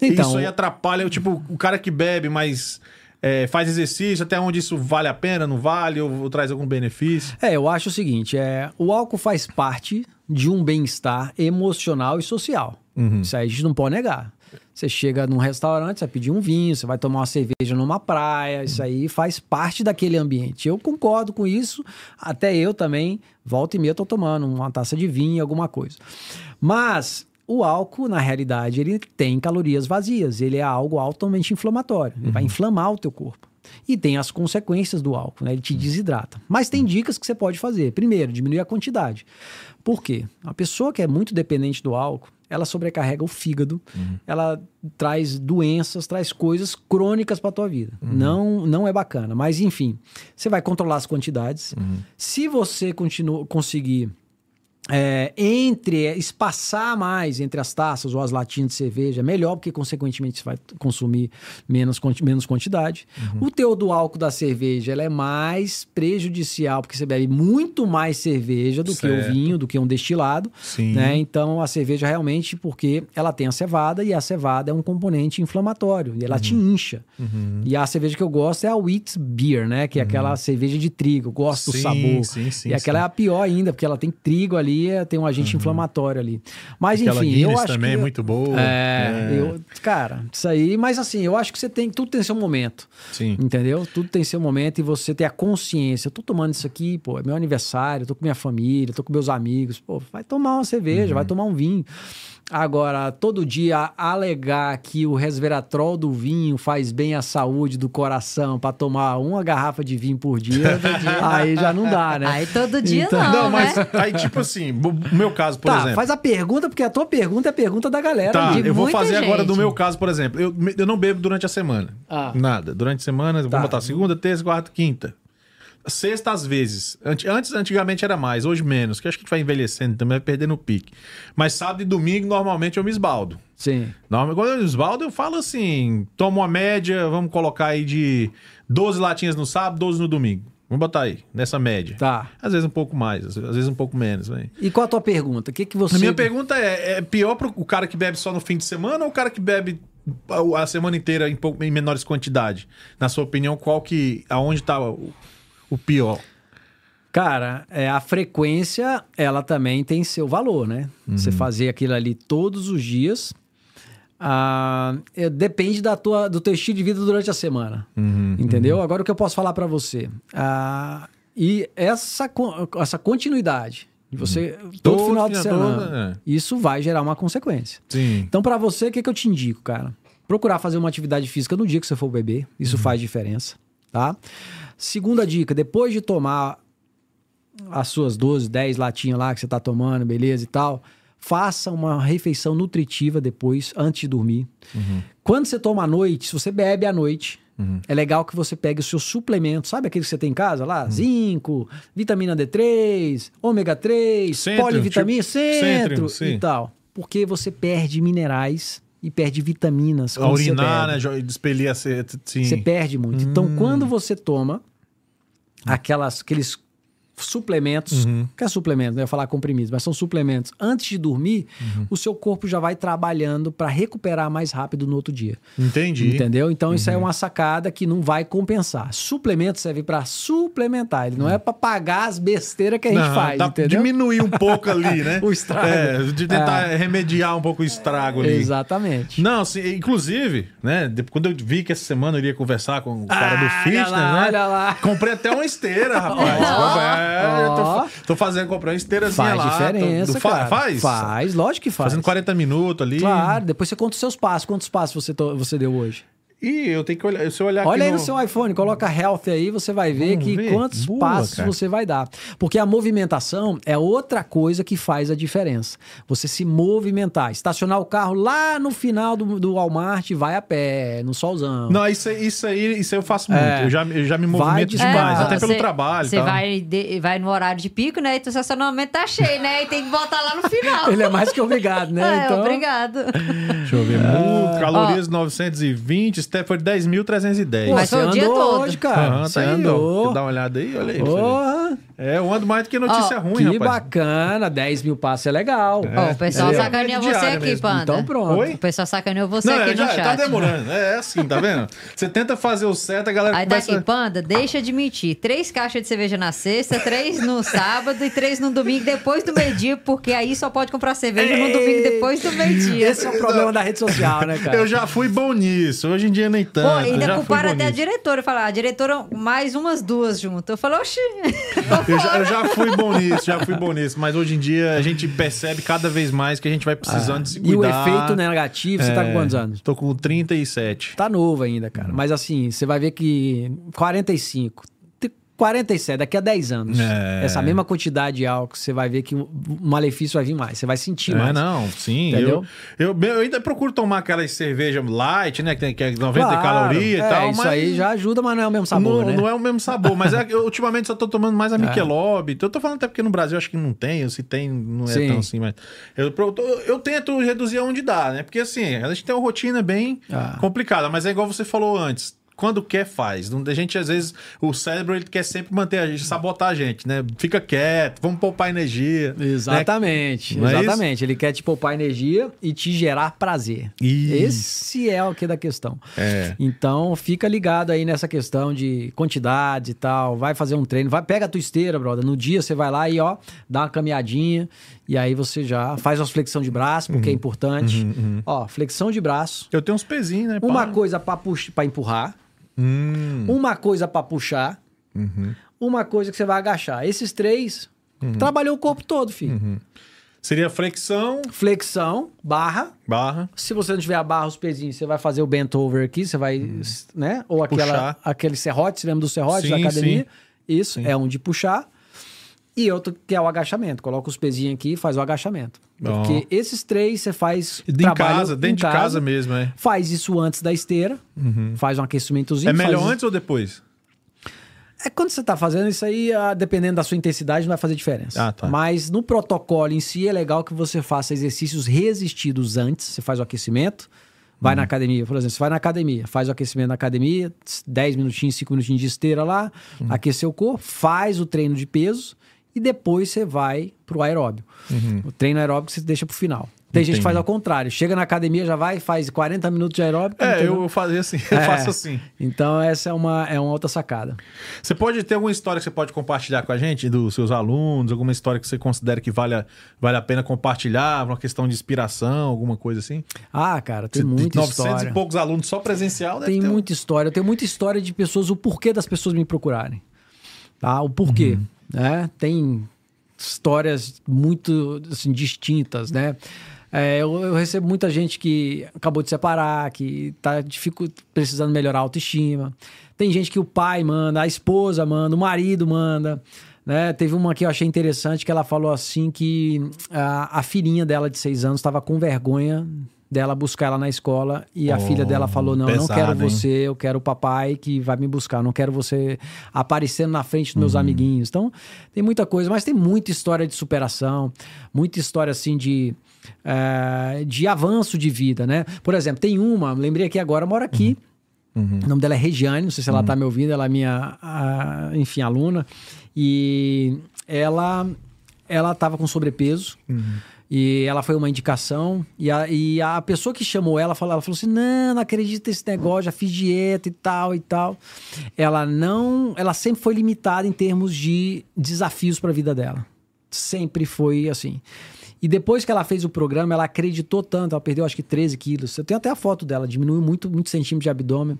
então, isso aí atrapalha, tipo, o cara que bebe, mas é, faz exercício, até onde isso vale a pena, não vale, ou, ou traz algum benefício? É, eu acho o seguinte, é, o álcool faz parte de um bem-estar emocional e social. Uhum. Isso aí a gente não pode negar. Você chega num restaurante, você vai pedir um vinho, você vai tomar uma cerveja numa praia, isso aí faz parte daquele ambiente. Eu concordo com isso, até eu também, volta e meia, tô tomando uma taça de vinho, alguma coisa. Mas o álcool, na realidade, ele tem calorias vazias, ele é algo altamente inflamatório, ele vai uhum. inflamar o teu corpo. E tem as consequências do álcool, né? Ele te desidrata. Mas tem dicas que você pode fazer. Primeiro, diminuir a quantidade. Por quê? A pessoa que é muito dependente do álcool, ela sobrecarrega o fígado, uhum. ela traz doenças, traz coisas crônicas para tua vida. Uhum. Não, não é bacana. Mas enfim, você vai controlar as quantidades. Uhum. Se você continua conseguir é, entre espaçar mais entre as taças ou as latinhas de cerveja é melhor porque consequentemente você vai consumir menos, menos quantidade. Uhum. O teor do álcool da cerveja ela é mais prejudicial porque você bebe muito mais cerveja do que o Certo. vinho, do que um destilado, Sim. né? Então a cerveja realmente porque ela tem a cevada e a cevada é um componente inflamatório e ela te Uhum. incha. E a cerveja que eu gosto é a wheat beer, né? Que é aquela cerveja de trigo. Eu gosto do Uhum. Sim, sabor. sim, sim, e aquela é a pior ainda, porque ela tem trigo ali, é- tem um agente inflamatório ali. Mas Aquela enfim, eu Guinness acho também que é muito boa. É, eu, cara, isso aí, mas assim, eu acho que você tem, tudo tem seu momento. Sim. Entendeu? Tudo tem seu momento e você ter a consciência. Eu tô tomando isso aqui, pô, é meu aniversário, eu tô com minha família, eu tô com meus amigos. Pô, vai tomar uma cerveja, Uhum. vai tomar um vinho. Agora, todo dia alegar que o resveratrol do vinho faz bem à saúde do coração pra tomar uma garrafa de vinho por dia, aí já não dá, né? Aí todo dia Então- não, Não, mas né? aí, tipo assim, o meu caso, por tá, exemplo. faz a pergunta, porque a tua pergunta é a pergunta da galera. Tá, eu vou muita fazer agora gente. do meu caso, por exemplo. Eu, eu não bebo durante a semana. Ah. Nada. Durante a semana, Tá. vamos botar segunda, terça, quarta, quinta. Sexta, às vezes. Ante- Antes, antigamente era mais, hoje menos. Que acho que a gente vai envelhecendo também, vai perdendo o pique. Mas sábado e domingo, normalmente, eu me esbaldo. Sim. Norma- Quando eu me esbaldo, eu falo assim: tomo uma média, vamos colocar aí de 12 latinhas no sábado, 12 no domingo. Vamos botar aí, nessa média. Tá. Às vezes um pouco mais, às vezes um pouco menos. Né? E qual a tua pergunta? O que, que você. A minha pergunta é: é pior pro o cara que bebe só no fim de semana ou o cara que bebe a, semana inteira em, pouco- em menores quantidades? Na sua opinião, qual que. aonde tá o, pior? Cara, é, a frequência, ela também tem seu valor, né? Você fazer aquilo ali todos os dias. ah, é, depende da tua, do teu estilo de vida durante a semana. entendeu? Agora o que eu posso falar pra você? Ah, e essa, essa continuidade de você todo, Todo final de semana, toda, é. isso vai gerar uma consequência. Sim. Então, pra você, o que, que eu te indico, cara? Procurar fazer uma atividade física no dia que você for beber. Isso faz diferença, tá? Segunda dica, depois de tomar as suas 12, 10 latinhas lá que você tá tomando, beleza e tal, faça uma refeição nutritiva depois, antes de dormir. Quando você toma à noite, se você bebe à noite, é legal que você pegue os seus suplementos, sabe aquele que você tem em casa lá? Zinco, vitamina D3, ômega 3, Centro, polivitamina, tipo, centro, centro, e tal. Porque você perde minerais e perde vitaminas. A você urinar, bebe. né? Despelir a seta, sim. Você perde muito. Então, quando você toma aquelas, aqueles suplementos, que é suplemento, não ia falar comprimidos, mas são suplementos, antes de dormir, o seu corpo já vai trabalhando para recuperar mais rápido no outro dia. Entendi. Entendeu? Então, isso é uma sacada que não vai compensar. Suplemento serve para suplementar, ele não é para pagar as besteiras que a gente Não, faz, pra entendeu? diminuir um pouco ali, né? O estrago. É, de tentar remediar um pouco o estrago ali. Exatamente. Não, sim, inclusive, né? Quando eu vi que essa semana eu iria conversar com o cara do Ah, fitness, olha lá, né? olha lá. Comprei até uma esteira, rapaz. É, eu tô, tô fazendo, comprei uma esteirazinha Faz lá. diferença, tô- fa- cara. Faz? Faz, lógico que faz. Fazendo 40 minutos ali. Claro, depois você conta os seus passos. Quantos passos você, você deu hoje? E eu tenho que olhar. Se eu olhar Olha aqui aí no seu iPhone, coloca health aí, você vai ver Vamos que ver? quantos Boa, passos cara. você vai dar. Porque a movimentação é outra coisa que faz a diferença. Você se movimentar, estacionar o carro lá no final do, do Walmart e vai a pé, no solzão. Não, isso, aí- isso aí isso aí eu faço muito. É. Eu, já, eu já me Vai movimento de- demais, É, até pelo você- trabalho. e Você tal. vai, de- vai no horário de pico, né? E o estacionamento tá cheio, né? E tem que voltar lá no final. Ele é mais que obrigado, né? É, então, obrigado. Deixa eu ver. Mu- calorias 920, Steph 10.310. Pô, Mas foi o dia todo. hoje, cara. Aham, você tá aí, ó. andou. Quer dar uma olhada aí? Olha aí. pra você ver. Porra, É, eu ando mais do que notícia Ó, ruim, que rapaz. bacana. 10 mil passos é legal. Ó, o pessoal é. sacaneou É você aqui, mesmo. Panda. Então pronto. Oi? O pessoal sacaneou você Não, aqui é, já, no chat. tá demorando. É assim, tá vendo? Você tenta fazer o certo, a galera Aí tá começa... aqui, Panda, deixa de mentir. Três caixas de cerveja na sexta, três no sábado e três no domingo depois do meio-dia, porque aí só pode comprar cerveja no domingo depois do meio-dia. Esse é o problema da rede social, né, cara? Eu já fui bom nisso, hoje em dia nem tanto. Pô, ainda já fui culparam até a nisso. diretora. Falar, a diretora, mais umas duas junto. Eu falei, oxi. Eu já, eu já fui bom nisso, já fui bom nisso. Mas hoje em dia a gente percebe cada vez mais que a gente vai precisando se Ah, E o cuidar. efeito negativo, você tá com É, quantos anos? Tô com 37. Tá novo ainda, cara. Mas assim, você vai ver que 45, t- 47, daqui a 10 anos. É. Essa mesma quantidade de álcool, você vai ver que o malefício vai vir mais. Você vai sentir É, mais. não, sim. Entendeu? Eu, eu, eu ainda procuro tomar aquelas cerveja light, né? Que tem que é 90 Claro, calorias e é, tal. Isso mas aí já ajuda, mas não é o mesmo sabor, não, né? não é o mesmo sabor. Mas é, que eu, ultimamente só tô tomando mais a Michelob. Então eu tô falando até porque no Brasil acho que não tem, ou se tem, não é Sim. tão assim. Mas eu, eu tento reduzir aonde dá, né? Porque assim, a gente tem uma rotina bem Ah. complicada. Mas é igual você falou antes. Quando quer, faz. A gente, às vezes, o cérebro ele quer sempre manter a gente, sabotar a gente, né? Fica quieto, vamos poupar energia. né? Exatamente, é exatamente. Ele quer te poupar energia e te gerar prazer. Isso. Esse é o que da questão. É. Então, fica ligado aí nessa questão de quantidade e tal. Vai fazer um treino, vai pega a tua esteira, brother. No dia você vai lá e ó, dá uma caminhadinha e aí você já faz uma flexão de braço, porque é Uhum. importante. Ó, flexão de braço. Eu tenho uns pezinhos, né? Uma pá? coisa para empurrar, Hum, uma coisa para puxar, Uhum. uma coisa que você vai agachar. Esses três trabalhou o corpo todo, filho. Uhum. Seria flexão, Flexão, barra. barra. Se você não tiver a barra, os pezinhos, você vai fazer o bent over aqui, você vai, né? Ou aquela, Puxar. aquele serrote, você lembra do serrote da Sim, academia? sim. Isso, é um de puxar. E outro que é o agachamento. Coloca os pezinhos aqui e faz o agachamento. Ó. Porque esses três você faz Em trabalho casa, dentro de casa mesmo, é. Faz isso antes da esteira, faz um aquecimentozinho. É melhor antes ou depois? É quando você tá fazendo isso aí, ah, dependendo da sua intensidade, não vai fazer diferença. Ah, tá. Mas no protocolo em si, é legal que você faça exercícios resistidos antes. Você faz o aquecimento, vai na Uhum. academia. Por exemplo, você vai na academia, faz o aquecimento na academia, 10 minutinhos, 5 minutinhos de esteira lá, Uhum. aquecer o corpo, faz o treino de peso e depois você vai pro aeróbio. O treino aeróbico você deixa pro final. Tem gente que Uhum. Entendi. faz ao contrário. Chega na academia, já vai, faz 40 minutos de aeróbico. É, eu fazia assim, eu É. faço assim. Então, essa é uma, é uma outra sacada. Você pode ter alguma história que você pode compartilhar com a gente, dos seus alunos, alguma história que você considera que vale a, vale a pena compartilhar, uma questão de inspiração, alguma coisa assim? Ah, cara, tem De muita 900 história. e poucos alunos só presencial, Tem ter um- muita história. Eu tenho muita história de pessoas, o porquê das pessoas me procurarem. Tá? O porquê. Uhum. Né? Tem histórias muito assim, distintas, né? É, eu, eu recebo muita gente que acabou de separar, que tá precisando melhorar a autoestima. Tem gente que o pai manda, a esposa manda, o marido manda. Né? Teve uma que eu achei interessante que ela falou assim que a, a filhinha dela de seis anos estava com vergonha dela buscar ela na escola e a Oh, filha dela falou não, eu não pesado, quero hein? você, eu quero o papai que vai me buscar, não quero você aparecendo na frente dos Uhum. meus amiguinhos. Então, tem muita coisa, mas tem muita história de superação, muita história assim de eh, de avanço de vida, né? Por exemplo, tem uma, lembrei aqui agora, mora aqui. Uhum. O nome dela é Regiane, não sei se ela tá me ouvindo, ela é minha, ah, enfim, aluna. E ela ela tava com sobrepeso. E ela foi uma indicação. E a, e a pessoa que chamou ela falou, ela falou assim: não, não acredito nesse negócio, já fiz dieta e tal e tal. Ela não. Ela sempre foi limitada em termos de desafios para a vida dela. Sempre foi assim. E depois que ela fez o programa, ela acreditou tanto, ela perdeu acho que 13 quilos. Eu tenho até a foto dela, diminuiu muito, muito centímetros de abdômen.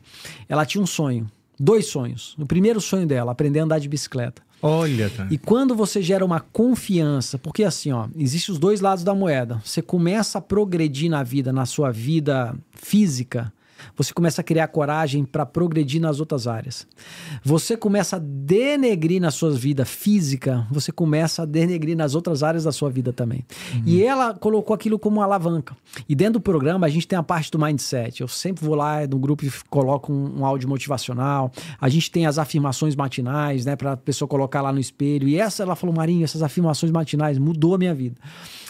Ela tinha um sonho, dois sonhos. O primeiro sonho dela, aprender a andar de bicicleta. Olha, cara. E quando você gera uma confiança, porque assim, ó, existem os dois lados da moeda. Você começa a progredir na vida, na sua vida física, você começa a criar coragem para progredir nas outras áreas. Você começa a denegrir na sua vida física, você começa a denegrir nas outras áreas da sua vida também. E ela colocou aquilo como uma alavanca. E dentro do programa a gente tem a parte do mindset. Eu sempre vou lá no grupo e coloco um, um áudio motivacional. A gente tem as afirmações matinais, né, para a pessoa colocar lá no espelho. E essa ela falou, Marinho, essas afirmações matinais mudou a minha vida.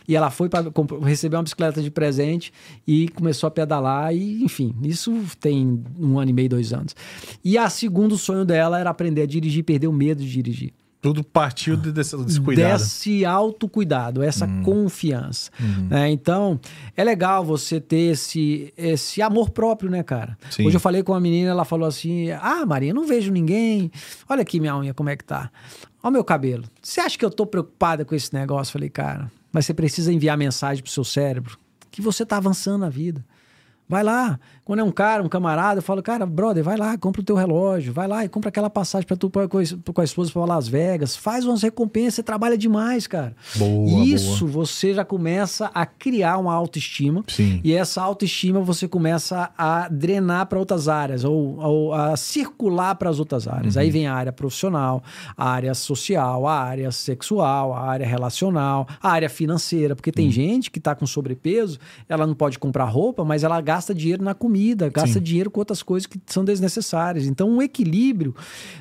E ela foi para receber uma bicicleta de presente e começou a pedalar. E, enfim, isso tem um ano e meio, dois anos. E a segundo sonho dela era aprender a dirigir e perder o medo de dirigir. Tudo partiu de- desse, desse cuidado. Desse autocuidado, essa confiança. né? Então, é legal você ter esse, esse amor próprio, né, cara? Sim. Hoje eu falei com uma menina, ela falou assim: Ah, Maria, não vejo ninguém. Olha aqui minha unha, como é que tá. Olha o meu cabelo. Você acha que eu tô preocupada com esse negócio? Eu falei, cara, mas você precisa enviar mensagem pro seu cérebro que você tá avançando na vida. Vai lá. Quando é um cara, um camarada, eu falo, cara, brother, vai lá, compra o teu relógio, vai lá e compra aquela passagem pra tu pra, com, a, com a esposa pra Las Vegas, faz umas recompensas, você trabalha demais, cara. Boa, Isso boa. você já começa a criar uma autoestima. Sim. E essa autoestima você começa a drenar para outras áreas, ou, ou a circular para as outras áreas. Uhum. Aí vem a área profissional, a área social, a área sexual, a área relacional, a área financeira. Porque Uhum. tem gente que tá com sobrepeso, ela não pode comprar roupa, mas ela gasta dinheiro na comida, gasta Sim. dinheiro com outras coisas que são desnecessárias. Então, um equilíbrio,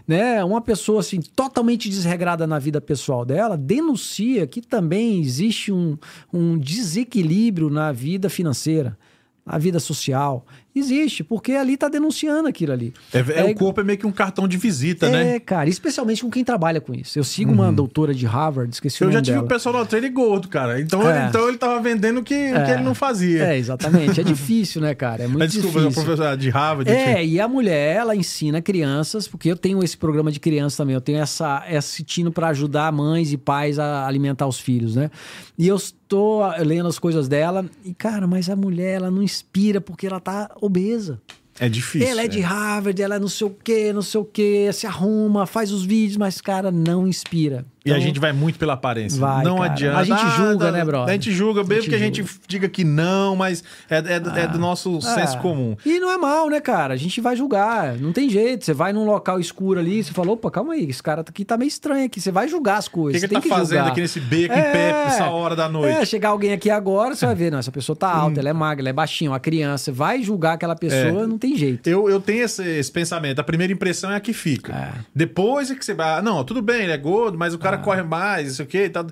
né? Uma pessoa assim, totalmente desregrada na vida pessoal dela, denuncia que também existe um, um desequilíbrio na vida financeira, na vida social. Existe, porque ali tá denunciando aquilo ali. É, é, o corpo é meio que um cartão de visita, é, né? cara, especialmente com quem trabalha com isso. Eu sigo uma doutora de Harvard, esqueci o Eu já tive dela. um personal trainer gordo, cara. Então, É. ele, então ele tava vendendo o que, o que ele não fazia. É, exatamente. É difícil, né, cara? É muito Mas desculpa, difícil. a professora de Harvard. É, e a mulher, ela ensina crianças, porque eu tenho esse programa de crianças também, eu tenho essa, esse tino para ajudar mães e pais a alimentar os filhos, né? E eu estou lendo as coisas dela, e cara, mas a mulher, ela não inspira porque ela tá obesa. É difícil. ela é de Harvard, ela é não sei o quê, não sei o quê, se arruma, faz os vídeos, mas, cara, não inspira. E a Então, gente vai muito pela aparência. Vai, não cara. adianta. A gente julga, tá- né, brother? A gente julga, mesmo que a gente diga que não, mas é, é do- é do nosso senso É. comum. E não é mal, né, cara? A gente vai julgar. Não tem jeito. Você vai num local escuro ali, você fala, opa, calma aí, esse cara aqui tá meio estranho aqui. Você vai julgar as O coisas. que, que você ele tá fazendo julgar. aqui nesse beco em pé, essa hora da noite? É, chegar alguém aqui agora, você vai ver, não, essa pessoa tá alta, ela é magra, ela é baixinha, uma criança. Você vai julgar aquela pessoa, É. não tem jeito. Eu, eu tenho esse, esse pensamento. A primeira impressão é a que fica. É. Depois é que você vai. ah, Não, tudo bem, ele é gordo, mas o Ah. cara corre mais, isso aqui. Tá...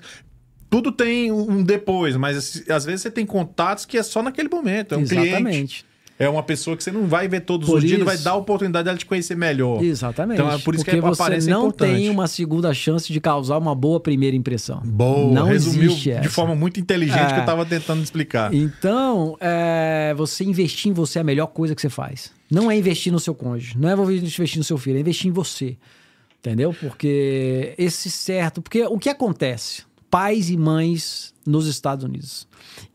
Tudo tem um depois, mas às vezes você tem contatos que é só naquele momento. É um cliente. É uma pessoa que você não vai ver todos Por os dias, não vai isso- dar a oportunidade dela te conhecer melhor. Exatamente. Então é por isso Porque que a você é não importante. tem uma segunda chance de causar uma boa primeira impressão. Boa, não resumiu existe de essa. forma muito inteligente É. que eu tava tentando explicar. Então, é, você investir em você é a melhor coisa que você faz. Não é investir no seu cônjuge, não é investir no seu filho, é investir em você. Entendeu? Porque esse certo. Porque o que acontece? Pais e mães nos Estados Unidos,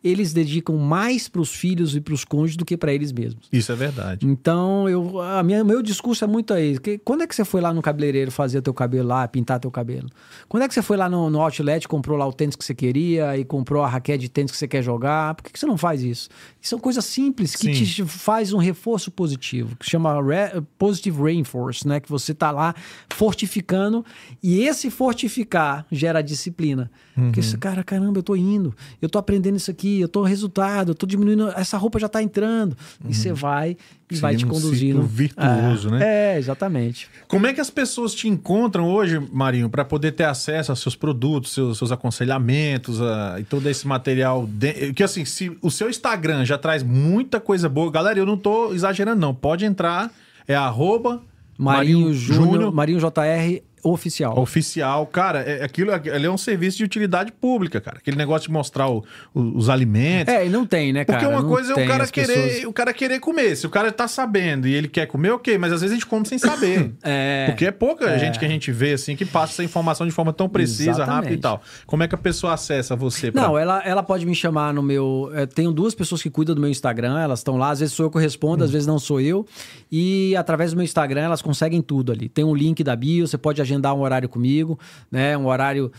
eles dedicam mais para os filhos e para os cônjuges do que para eles mesmos. Isso é verdade. Então, eu, a minha, meu discurso é muito aí. Que, quando é que você foi lá no cabeleireiro fazer teu cabelo lá, pintar teu cabelo? Quando é que você foi lá no, no outlet, comprou lá o tênis que você queria e comprou a raquete de tênis que você quer jogar? Por que, que você não faz isso? São coisas simples que Sim. te faz um reforço positivo, que chama re, Positive Reinforce, né? Que você tá lá fortificando e esse fortificar gera disciplina. Porque esse cara, caramba, eu tô indo, eu tô aprendendo isso aqui, eu tô resultado, eu tô diminuindo, essa roupa já tá entrando. E você vai e vai te um conduzindo. virtuoso, é, né? É, exatamente. Como é que as pessoas te encontram hoje, Marinho, para poder ter acesso aos seus produtos, seus, seus aconselhamentos a- e todo esse material? de- Que assim, se o seu Instagram já traz muita coisa boa, galera, eu não tô exagerando, não. Pode entrar, é arroba Marinho Júnior, Júnior Marinho JR oficial. oficial. Cara, é, aquilo ele é um serviço de utilidade pública, cara. Aquele negócio de mostrar o- o- os alimentos. É, e não tem, né, cara? Porque uma Não coisa é o cara, querer, pessoas- o cara querer comer. Se o cara tá sabendo e ele quer comer, ok, mas às vezes a gente come sem saber. É. Porque é pouca gente que a gente vê assim que passa essa informação de forma tão precisa, Exatamente. rápida e tal. Como é que a pessoa acessa você? pra- Não, ela, ela pode me chamar no meu. é, tenho duas pessoas que cuidam do meu Instagram, elas estão lá. Às vezes sou eu que respondo, às vezes não sou eu. E através do meu Instagram elas conseguem tudo ali. Tem um link da bio, você pode agendar um horário comigo, né? Um horário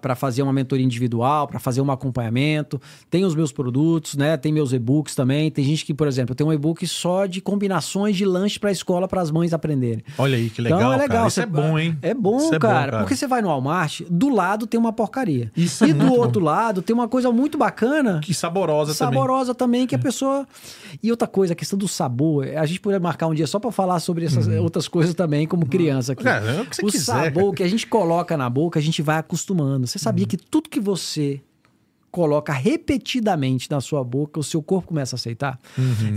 para fazer uma mentoria individual, para fazer um acompanhamento. Tem os meus produtos, né? Tem meus e-books também. Tem gente que, por exemplo, tenho um e-book só de combinações de lanche para a escola para as mães aprenderem. Olha aí que legal, então é legal. cara. Isso é bom, hein? É bom, é cara, Porque você vai no Walmart, do lado tem uma porcaria. Isso é e do muito outro lado tem uma coisa muito bacana. Que saborosa, Saborosa também, que a pessoa. E outra coisa, a questão do sabor. A gente poderia marcar um dia só pra falar sobre essas outras coisas também, como criança aqui. Cara, é você o quiser, sabor cara. que a gente coloca na boca, a gente vai acostumando. Você sabia que tudo que você coloca repetidamente na sua boca, o seu corpo começa a aceitar?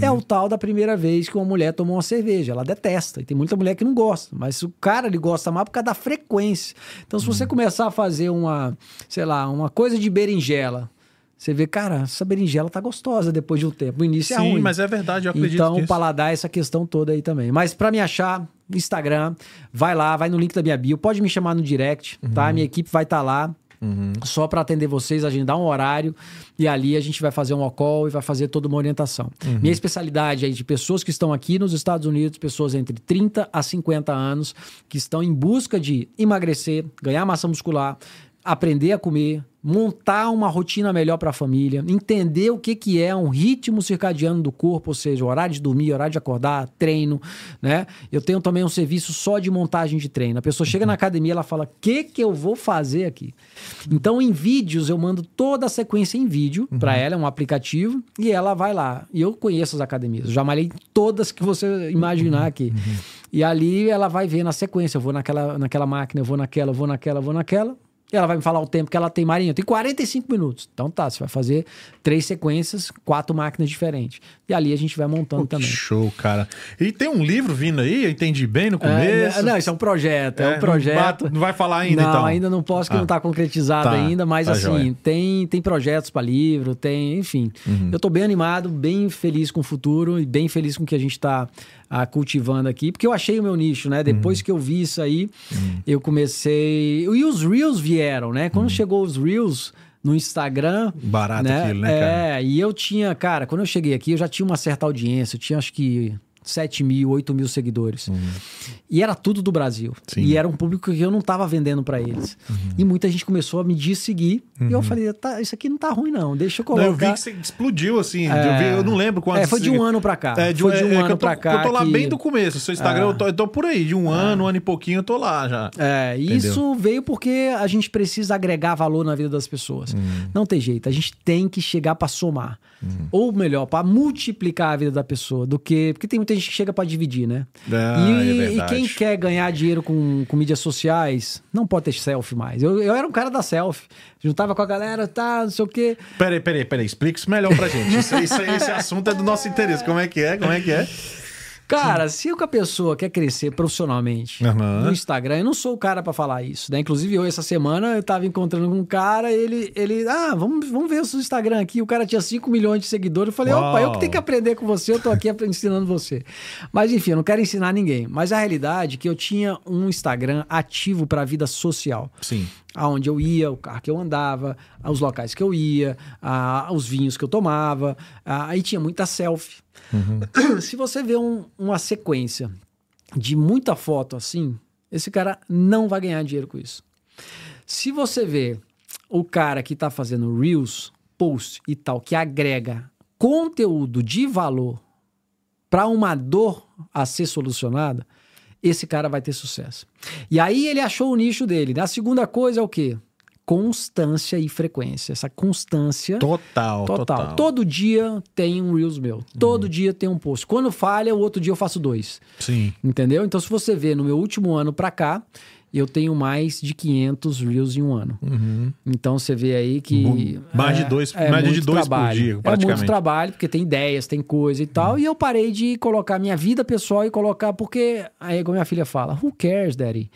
É o tal da primeira vez que uma mulher tomou uma cerveja. Ela detesta. E tem muita mulher que não gosta. Mas o cara, ele gosta mais por causa da frequência. Então, se você começar a fazer uma, sei lá, uma coisa de berinjela, você vê, cara, essa berinjela tá gostosa depois de um tempo. O início é Sim, ruim. mas é verdade, eu acredito Então, o paladar é essa questão toda aí também. Mas pra me achar, Instagram, vai lá, vai no link da minha bio, pode me chamar no direct, tá? Uhum. Minha equipe vai estar lá. só para atender vocês, agendar um horário e ali a gente vai fazer um all-call e vai fazer toda uma orientação. Minha especialidade é de pessoas que estão aqui nos Estados Unidos, pessoas entre 30 a 50 anos, que estão em busca de emagrecer, ganhar massa muscular, aprender a comer, montar uma rotina melhor para a família, entender o que, que é um ritmo circadiano do corpo, ou seja, horário de dormir, horário de acordar, treino, né? Eu tenho também um serviço só de montagem de treino. A pessoa chega na academia, ela fala: "O que que eu vou fazer aqui?". Então, em vídeos eu mando toda a sequência em vídeo para ela, é um aplicativo, e ela vai lá. E eu conheço as academias, eu já malhei todas que você imaginar aqui. E ali ela vai ver na sequência, eu vou naquela, naquela máquina, eu vou naquela, eu vou naquela, eu vou naquela. E ela vai me falar o tempo que ela tem, Marinho. Tem 45 minutos. Então tá, você vai fazer três sequências, quatro máquinas diferentes. E ali a gente vai montando também. Show, cara. E tem um livro vindo aí, eu entendi bem no É, começo. não, isso é um projeto, é, É, um não projeto. vai- não vai falar ainda, não, então? ainda não posso, que Ah. não está concretizado Tá, ainda, mas tá assim, joia. tem, tem projetos para livro, tem, enfim. Uhum. Eu tô bem animado, bem feliz com o futuro e bem feliz com o que a gente está cultivando aqui, porque eu achei o meu nicho, né? Depois Uhum. que eu vi isso aí, eu comecei. E os Reels vieram, né? Uhum. Quando chegou os Reels no Instagram. Barato aquilo, né, cara? É, e eu tinha, cara, quando eu cheguei aqui, eu já tinha uma certa audiência, eu tinha acho que 7 mil, 8 mil seguidores. E era tudo do Brasil. Uhum. Sim. E era um público que eu não tava vendendo para eles. E muita gente começou a me seguir. E eu falei, tá, isso aqui não tá ruim, não. Deixa eu Não, colocar. eu vi que você explodiu, assim. É. Eu, vi- eu não lembro quantos. É, foi de um ano pra cá. É, de, Foi de um é, é ano pra cá Eu tô lá que- bem do começo. Seu Instagram, É. eu, tô, eu tô por aí. De um ano, um ano e pouquinho, eu tô lá já. É, Entendeu? isso veio porque a gente precisa agregar valor na vida das pessoas. Não tem jeito, a gente tem que chegar para somar. Ou melhor, para multiplicar a vida da pessoa, do que. Porque tem muita gente que chega para dividir, né? Ah, e, é e quem quer ganhar dinheiro com, com mídias sociais não pode ter selfie mais. Eu, eu era um cara da selfie. Juntava com a galera, tá, não sei o quê. Peraí, peraí, peraí. Explica isso melhor pra gente. Isso, isso, esse assunto é do nosso interesse. Como é que é? Como é que é? Cara, se a pessoa quer crescer profissionalmente Aham. no Instagram, eu não sou o cara pra falar isso, né? Inclusive, eu, essa semana, eu tava encontrando com um cara, ele, ele ah, vamos, vamos ver o seu Instagram aqui. O cara tinha 5 milhões de seguidores. Eu falei, Uau. opa, eu que tenho que aprender com você, eu tô aqui ensinando você. Mas enfim, eu não quero ensinar ninguém. Mas a realidade é que eu tinha um Instagram ativo pra vida social Sim. Aonde eu ia, o carro que eu andava, os locais que eu ia, a- os vinhos que eu tomava. a- Aí tinha muita selfie. Se você vê um- uma sequência de muita foto assim, esse cara não vai ganhar dinheiro com isso. Se você vê o cara que tá fazendo reels, post e tal, que agrega conteúdo de valor para uma dor a ser solucionada, esse cara vai ter sucesso. E aí ele achou o nicho dele. A segunda coisa é o quê? Constância e frequência. Essa constância Total, total. total. Uhum. Todo dia tem um Reels meu. Todo dia tem um post. Quando falha, o outro dia eu faço dois. Sim. Entendeu? Então, se você vê no meu último ano pra cá, eu tenho mais de 500 Reels em um ano. Então, você vê aí que... Mu- mais de dois- mais de dois por trabalho. dia, É muito praticamente. trabalho, porque tem ideias, tem coisa e tal. E eu parei de colocar minha vida pessoal e colocar... Porque, aí, como minha filha fala, who cares, daddy?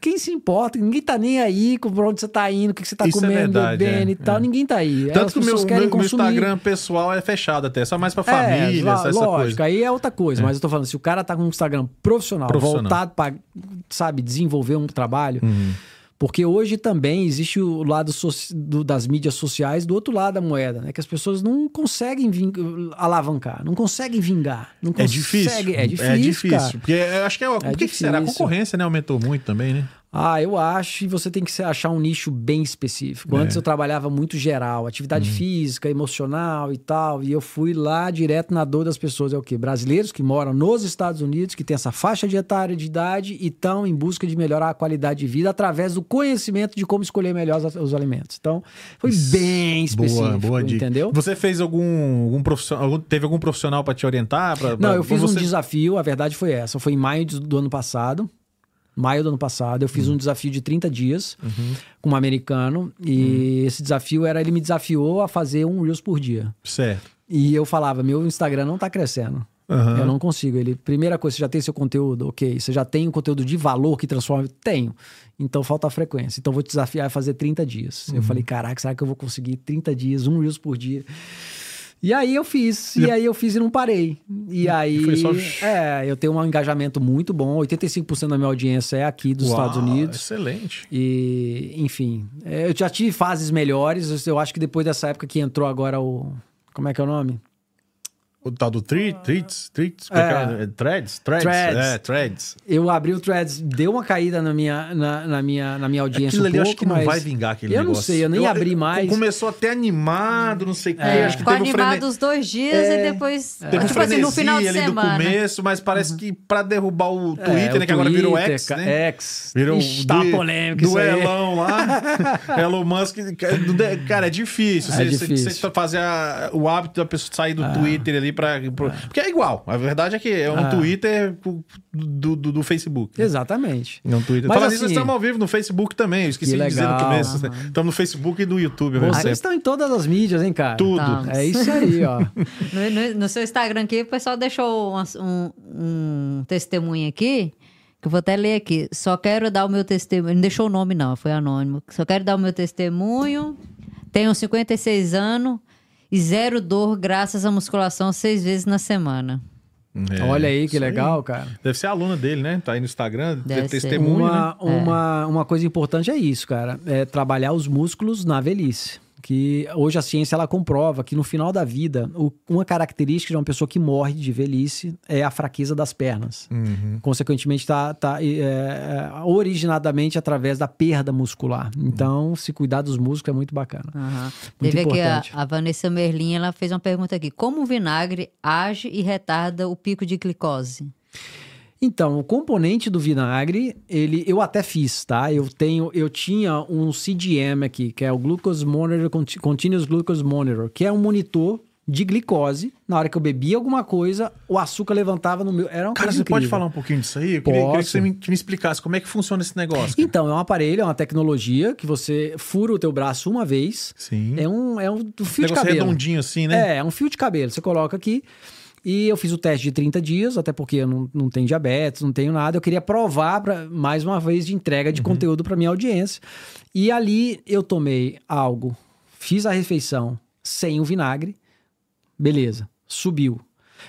Quem se importa? Ninguém tá nem aí com pra onde você tá indo, o que você tá Isso é comendo, verdade, bebendo é, e tal. é. Ninguém tá aí. Tanto que o meu, meu, meu. Instagram pessoal é fechado até. Só mais pra É, família, lá- essa, essa lógico, coisa. aí é outra coisa, mas eu tô falando, se o cara tá com um Instagram profissional, Profissional. voltado para, sabe, desenvolver um trabalho, Uhum. porque hoje também existe o lado soci- do- das mídias sociais do outro lado da moeda, né? Que as pessoas não conseguem alavancar, não conseguem vingar. Não É difícil. É difícil, É difícil. cara. Porque eu acho que é. Por que, que será? A difícil. concorrência, né? Aumentou muito também, né? Ah, eu acho que você tem que se- achar um nicho bem específico. Antes É. eu trabalhava muito geral, atividade Uhum. física, emocional e tal, e eu fui lá direto na dor das pessoas. É o quê? Brasileiros que moram nos Estados Unidos, que têm essa faixa de etária de idade e estão em busca de melhorar a qualidade de vida através do conhecimento de como escolher melhor os, os alimentos. Então, foi bem específico, Boa, boa dica. entendeu? Você fez algum, algum profissional, algum- teve algum profissional pra te orientar? Pra, Não, pra- eu fiz você... um desafio, a verdade foi essa. Foi em maio do ano passado. Maio do ano passado, eu Uhum. fiz um desafio de 30 dias com um americano. E Uhum. esse desafio era, ele me desafiou a fazer um Reels por dia. Certo. E eu falava, meu Instagram não tá crescendo. Eu não consigo. Ele, primeira coisa, você já tem seu conteúdo, ok. Você já tem um conteúdo de valor que transforma? Tenho. Então falta a frequência. Então vou te desafiar a fazer 30 dias. Uhum. Eu falei, caraca, será que eu vou conseguir 30 dias, um Reels por dia? E aí eu fiz, e aí eu fiz e não parei. E aí, foi só- é, eu tenho um engajamento muito bom, 85% da minha audiência é aqui dos Uau, Estados Unidos. Excelente. E, enfim, é, eu já tive fases melhores, eu acho que depois dessa época que entrou agora o... Como é que é o nome? O tal do Treats, Treats, Treats, É. é. Threads, Threads, Threads. é, Threads. Eu abri o Threads, deu uma caída na minha, na, na minha, na minha audiência Aquilo um ali eu pouco, acho que não vai vingar aquele eu negócio. não sei, eu nem abri mais. Começou até animado, não sei o quê. É, Acho que ficou teve um animado frene... os dois dias e depois. Teve um tipo assim, no final de ali semana. do começo, mas parece que pra derrubar o É, Twitter, o né? Que agora virou Twitter, X, né? X. Virou Ixi, tá polêmico isso aí. duelão lá. Elon Musk. Cara, é difícil. É Você- fazer o hábito da pessoa sair do Twitter ali pra. pro- Porque é igual. A verdade é que é um Ah. Twitter do, do, do Facebook. né? Exatamente. É um Twitter. Mas Falando assim- estamos ao vivo no Facebook também. Eu esqueci Que de dizer no começo. Estamos no Facebook e no YouTube. Ah, Vocês estão em todas as mídias, hein, cara? Tudo. Tá. É isso aí, ó. No, no- no seu Instagram aqui, o pessoal deixou um, um- um testemunho aqui, que eu vou até ler aqui. Só quero dar o meu testemunho. Não deixou o nome, não, foi anônimo. Só quero dar o meu testemunho. Tenho 56 anos e zero dor, graças à musculação seis vezes na semana. É, Olha aí que legal, cara. Deve ser aluna dele, né? Tá aí no Instagram, Deve deve ser. testemunho, né? Uma, uma, uma coisa importante é isso, cara. É trabalhar os músculos na velhice. Que hoje a ciência ela comprova que no final da vida, o- uma característica de uma pessoa que morre de velhice é a fraqueza das pernas. Uhum. Consequentemente, tá, tá é, é, originadamente através da perda muscular. Então, se cuidar dos músculos é muito bacana. Aham. Muito Teve aqui a, importante. a Vanessa Merlin, ela fez uma pergunta aqui. Como o vinagre age e retarda o pico de glicose? Então, o componente do vinagre, ele eu até fiz, tá? Eu tenho, eu tinha um CGM aqui, que é o Glucose Monitor Conti- Continuous Glucose Monitor, que é um monitor de glicose. Na hora que eu bebia alguma coisa, o açúcar levantava no meu. Era uma Cara, coisa você pode incrível. falar um pouquinho disso aí? Eu queria, queria que você me, que me explicasse como é que funciona esse negócio. cara. Então, é um aparelho, é uma tecnologia que você fura o teu braço uma vez. Sim. É um, é um fio de negócio cabelo. redondinho assim, né? É, é um fio de cabelo. Você coloca aqui. E eu fiz o teste de 30 dias, até porque eu não, não tenho diabetes, não tenho nada. Eu queria provar, pra, mais uma vez, de entrega de conteúdo para minha audiência. E ali eu tomei algo, fiz a refeição sem o vinagre, beleza, subiu.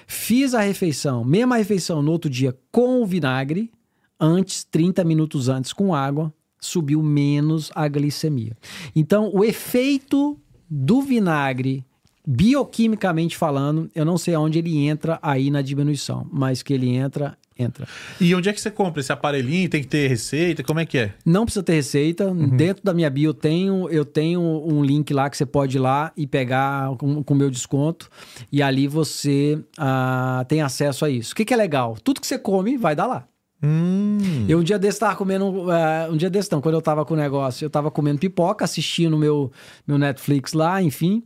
Fiz a refeição, mesma refeição no outro dia com o vinagre, antes, 30 minutos antes com água, subiu menos a glicemia. Então, o efeito do vinagre, bioquimicamente falando, eu não sei aonde ele entra aí na diminuição, mas que ele entra, entra. E onde é que você compra esse aparelhinho? Tem que ter receita? Como é que é? Não precisa ter receita. Dentro da minha bio eu tenho, eu tenho um link lá que você pode ir lá e pegar com o meu desconto. E ali você ah, tem acesso a isso. O que, que é legal? Tudo que você come vai dar lá. Hum. Eu um dia desse tava comendo. ah, um dia desse não, quando eu tava com o negócio, eu tava comendo pipoca, assistindo meu, meu Netflix lá, enfim.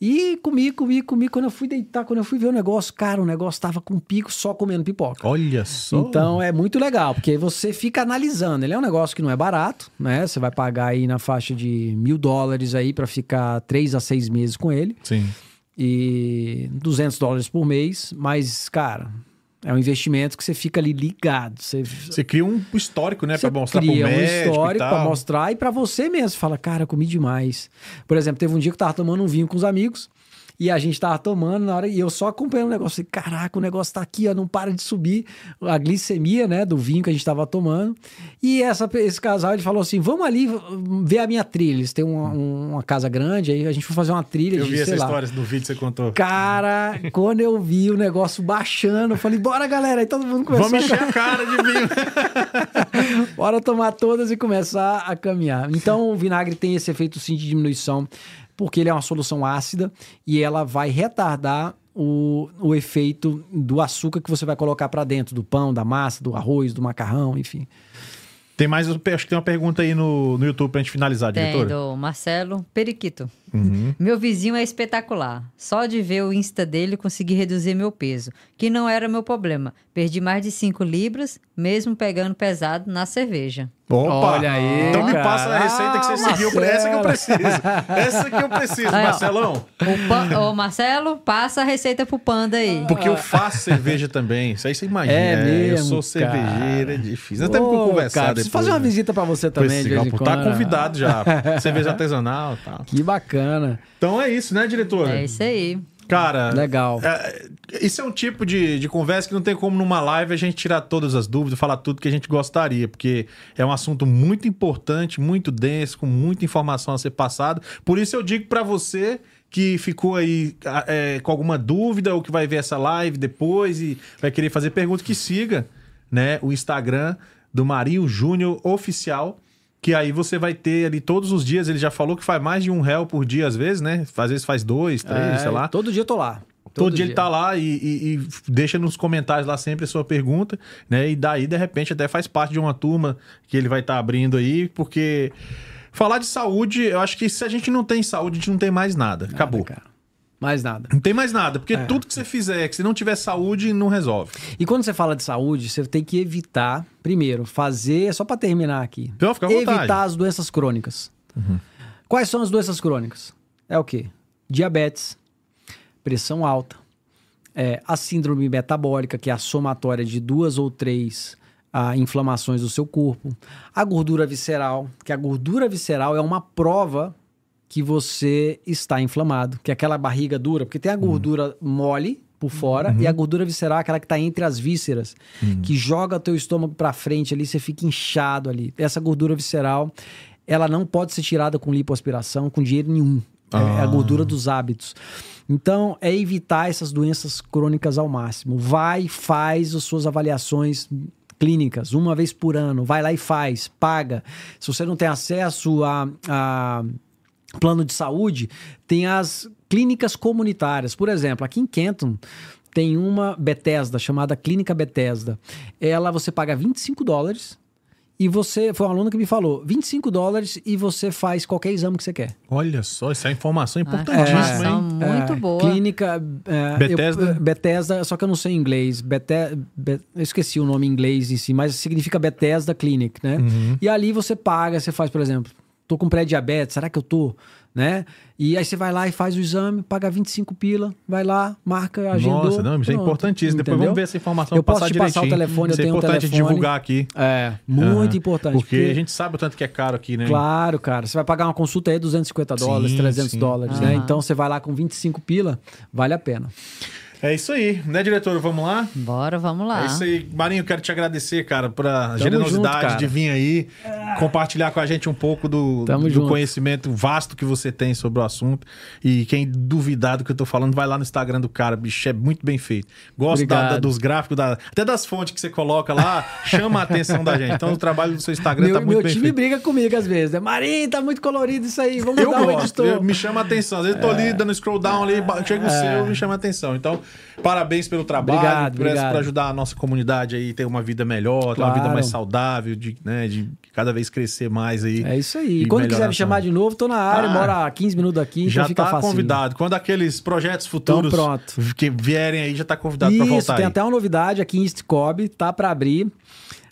E comi, comi, comi. Quando eu fui deitar, quando eu fui ver o negócio, cara, o negócio tava com pico só comendo pipoca. Olha só. Então é muito legal, porque você fica analisando. Ele é um negócio que não é barato, né? Você vai pagar aí na faixa de mil dólares aí para ficar três a seis meses com ele Sim. e 200 dólares por mês. Mas, cara, é um investimento que você fica ali ligado. Você, Você cria um histórico, né? Pra mostrar pro cria um médico histórico para mostrar e para você mesmo. Fala, cara, comi demais. Por exemplo, teve um dia que eu tava tomando um vinho com os amigos. E a gente tava tomando na hora, e eu só acompanhando o negócio. Falei, caraca, o negócio tá aqui, ó, não para de subir a glicemia, né, do vinho que a gente tava tomando. E essa, esse casal, ele falou assim: vamos ali ver a minha trilha. Eles têm uma, uma casa grande, aí a gente foi fazer uma trilha Eu de, vi essa lá. história no vídeo que você contou. Cara, quando eu vi o negócio baixando, eu falei, bora galera. Aí todo mundo começou Vamos a encher a cara de vinho. Bora tomar todas e começar a caminhar. Então, o vinagre tem esse efeito sim de diminuição, porque ele é uma solução ácida e ela vai retardar o, o efeito do açúcar que você vai colocar para dentro do pão, da massa, do arroz, do macarrão, enfim. Tem mais, acho que tem uma pergunta aí no, no YouTube pra gente finalizar, Tem diretor. do Marcelo Periquito. Uhum. Meu vizinho é espetacular. Só de ver o Insta dele consegui reduzir meu peso, que não era meu problema. Perdi mais de 5 libras, mesmo pegando pesado na cerveja. Opa! Olha aí, Então me cara. passa a receita que você Ah, seguiu. Essa que eu preciso. Essa que eu preciso, Aí, ó. Marcelão. O, pan- Ô, Marcelo, passa a receita pro Panda aí. Porque eu faço cerveja também. Isso aí você imagina. É eu mesmo, sou cervejeiro, cara. é difícil. Nós temos que Ô, conversar cara, depois. fazer uma né? visita para você também, de vez. Tá convidado já. cerveja artesanal e tal. Que bacana. Então é isso, né, diretor? É isso aí. Cara, Legal. é, isso é um tipo de, de conversa que não tem como numa live a gente tirar todas as dúvidas, falar tudo que a gente gostaria, porque é um assunto muito importante, muito denso, com muita informação a ser passada. Por isso eu digo pra você que ficou aí é, com alguma dúvida ou que vai ver essa live depois e vai querer fazer pergunta, que siga né, o Instagram do Marinho Júnior Oficial. Que aí você vai ter ali todos os dias. Ele já falou que faz mais de um réu por dia, às vezes, né? Às vezes faz dois, três, É, sei lá. Todo dia eu tô lá. Todo, dia, ele tá lá e, e- e deixa nos comentários lá sempre a sua pergunta, né? E daí, de repente, até faz parte de uma turma que ele vai estar abrindo aí, porque falar de saúde, eu acho que se a gente não tem saúde, a gente não tem mais nada. Acabou. Cara. Mais nada. Não tem mais nada, É. porque tudo que você fizer, que se não tiver saúde, não resolve. E quando você fala de saúde, você tem que evitar, primeiro, fazer, só pra terminar aqui, Então, fica à vontade. Uhum. evitar as doenças crônicas. Quais são as doenças crônicas? É o quê? Diabetes, pressão alta, é, a síndrome metabólica, que é a somatória de duas ou três ah, inflamações do seu corpo, a gordura visceral, que a gordura visceral é uma prova que você está inflamado, que é aquela barriga dura, porque tem a gordura mole por fora e a gordura visceral aquela que está entre as vísceras, que joga teu estômago para frente ali, você fica inchado ali. Essa gordura visceral, ela não pode ser tirada com lipoaspiração, com dinheiro nenhum. É, é a gordura dos hábitos. Então, é evitar essas doenças crônicas ao máximo. Vai, faz as suas avaliações clínicas, uma vez por ano. Vai lá e faz, paga. Se você não tem acesso a, a plano de saúde, tem as clínicas comunitárias. Por exemplo, aqui em Kenton tem uma Bethesda, chamada Clínica Bethesda. Ela você paga 25 dólares e você, foi um aluno que me falou, 25 dólares e você faz qualquer exame que você quer. Olha só, isso é informação Ah, importantíssima, informação hein? muito É, boa. Clínica é, Bethesda? eu- Bethesda, só que eu não sei inglês. Bete, Be- eu esqueci o nome em inglês em si, mas significa Bethesda Clinic, né? Uhum. E ali você paga, você faz, por exemplo, tô com pré-diabetes, será que eu tô? Né? E aí você vai lá e faz o exame, paga 25 pila, vai lá, marca, agendou. Nossa, não, isso é importantíssimo. Depois Entendeu? vamos ver essa informação Eu posso passar te passar o telefone, eu Isso é tenho um importante telefone. divulgar aqui. É, muito Aham. importante. Porque a gente sabe o tanto que é caro aqui, né? Claro, cara. Você vai pagar uma consulta aí 250 dólares, Sim, 300 sim. dólares, né? Aham. Então você vai lá com 25 pila, vale a pena. É isso aí, né, diretor? Vamos lá? Bora, vamos lá. É isso aí. Marinho, quero te agradecer, cara, por a Tamo generosidade junto, de vir aí compartilhar com a gente um pouco do, Tamo do conhecimento vasto que você tem sobre o assunto. E quem duvidar do que eu tô falando, vai lá no Instagram do cara, bicho, é muito bem feito. Gosto da- da- dos gráficos, da- até das fontes que você coloca lá, chama a atenção da gente. Então o trabalho do seu Instagram Meu, tá muito meu bem time feito. briga comigo às vezes, né? Marinho, tá muito colorido isso aí, vamos Eu dar um gosto, editor. eu- me chama a atenção. Às vezes eu tô ali dando scroll down ali, chega o seu, me chama a atenção. Então, parabéns pelo trabalho, Obrigado, por, obrigado. ajudar a nossa comunidade aí ter uma vida melhor, ter uma Claro. vida mais saudável, de, né, de cada vez crescer mais aí. É isso aí. E quando quiser me chamar de novo, tô na área, Ah, mora a 15 minutos daqui, Já então fica tá convidado. Quando aqueles projetos futuros Então, pronto. que vierem aí, já tá convidado Isso, voltar tem aí. até uma novidade aqui em East Cobb, tá para abrir.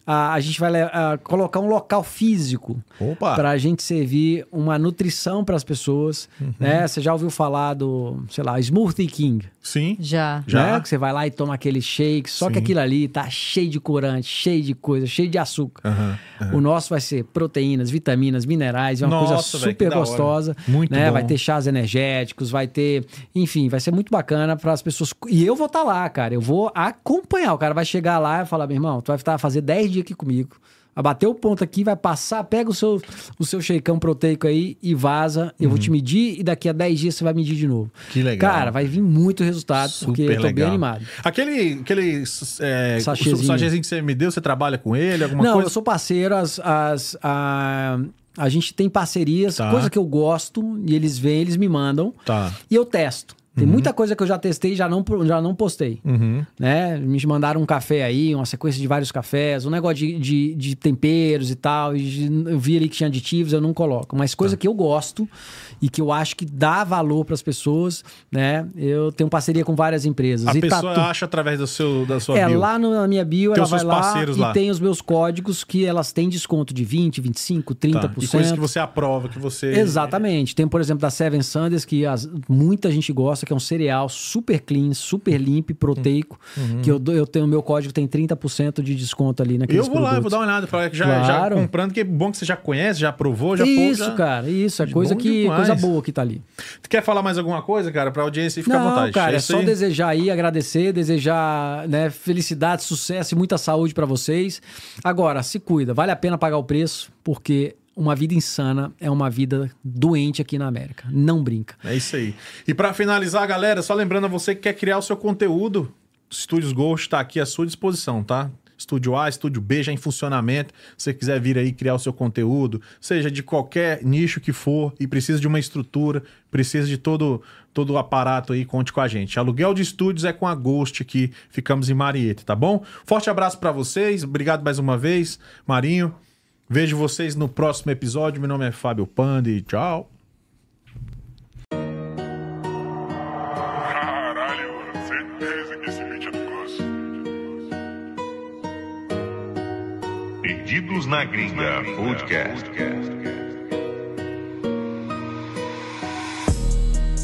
Ah, a gente vai ah, colocar um local físico para a gente servir uma nutrição para as pessoas. Uhum. Né? Você já ouviu falar do, sei lá, Smoothie King? Sim. Já. Já. Né? Que você vai lá e toma aquele shake, só que Sim. aquilo ali tá cheio de corante, cheio de coisa, cheio de açúcar. Aham, O nosso vai ser proteínas, vitaminas, minerais, é uma Nossa, coisa que super hora. gostosa. Muito né? bom. Vai ter chás energéticos, vai ter. Enfim, vai ser muito bacana para as pessoas. E eu vou estar lá, cara. Eu vou acompanhar. O cara vai chegar lá e falar: meu irmão, tu vai estar fazer 10 dias aqui comigo. Vai bater o ponto aqui, vai passar, pega o seu, o seu shakeão proteico aí e vaza. Eu vou te medir e daqui a 10 dias você vai medir de novo. Uhum. Que legal. Cara, vai vir muito resultado, porque eu tô bem animado. Aquele, aquele é, Sachêzinho. sachêzinho que você me deu, você trabalha com ele, alguma Não, coisa? eu sou parceiro, as, as, a, a gente tem parcerias, Tá. coisa que eu gosto, e eles vêm, eles me mandam, Tá. e eu testo. Tem muita coisa que eu já testei e já não, já não postei. Uhum. Né? Me mandaram um café aí, uma sequência de vários cafés, um negócio de, de, de temperos e tal. E eu vi ali que tinha aditivos, eu não coloco. Mas coisa Tá. que eu gosto e que eu acho que dá valor para as pessoas, né? Eu tenho parceria com várias empresas. A e tá pessoa acha através do seu, da sua é, bio. lá no- na minha bio, Tem ela vai lá e lá. tem os meus códigos que elas têm desconto de 20, 25, 30%. Tá. E coisas que você aprova, que você... Exatamente. Tem, por exemplo, da Seven Sanders, que as- muita gente gosta, que é um cereal super clean, super limpo, proteico, que eu, eu tenho meu código tem 30% de desconto ali naqueles Eu vou lá, eu vou produtos. dar uma olhada. pra- Já, Claro. já comprando, que é bom que você já conhece, já provou, já pô, Isso, já- cara, isso. É Bom coisa, que, demais. coisa boa que tá ali. Tu quer falar mais alguma coisa, cara, pra audiência? Fica Não, à vontade. cara, é, isso só aí? desejar aí, agradecer, desejar né, felicidade, sucesso e muita saúde pra vocês. Agora, se cuida, vale a pena pagar o preço, porque uma vida insana é uma vida doente aqui na América. Não brinca. É isso aí. E pra finalizar, galera, só lembrando a você que quer criar o seu conteúdo, Estúdios Ghost está aqui à sua disposição, tá? Estúdio A, Estúdio B já em funcionamento. Se você quiser vir aí criar o seu conteúdo, seja de qualquer nicho que for e precisa de uma estrutura, precisa de todo todo o aparato aí, conte com a gente. Aluguel de estúdios é com a Ghost aqui, ficamos em Marieta, tá bom? Forte abraço pra vocês, obrigado mais uma vez, Marinho. Vejo vocês no próximo episódio. Meu nome é Fábio Panda e tchau. É. Perdidos na Gringa Podcast.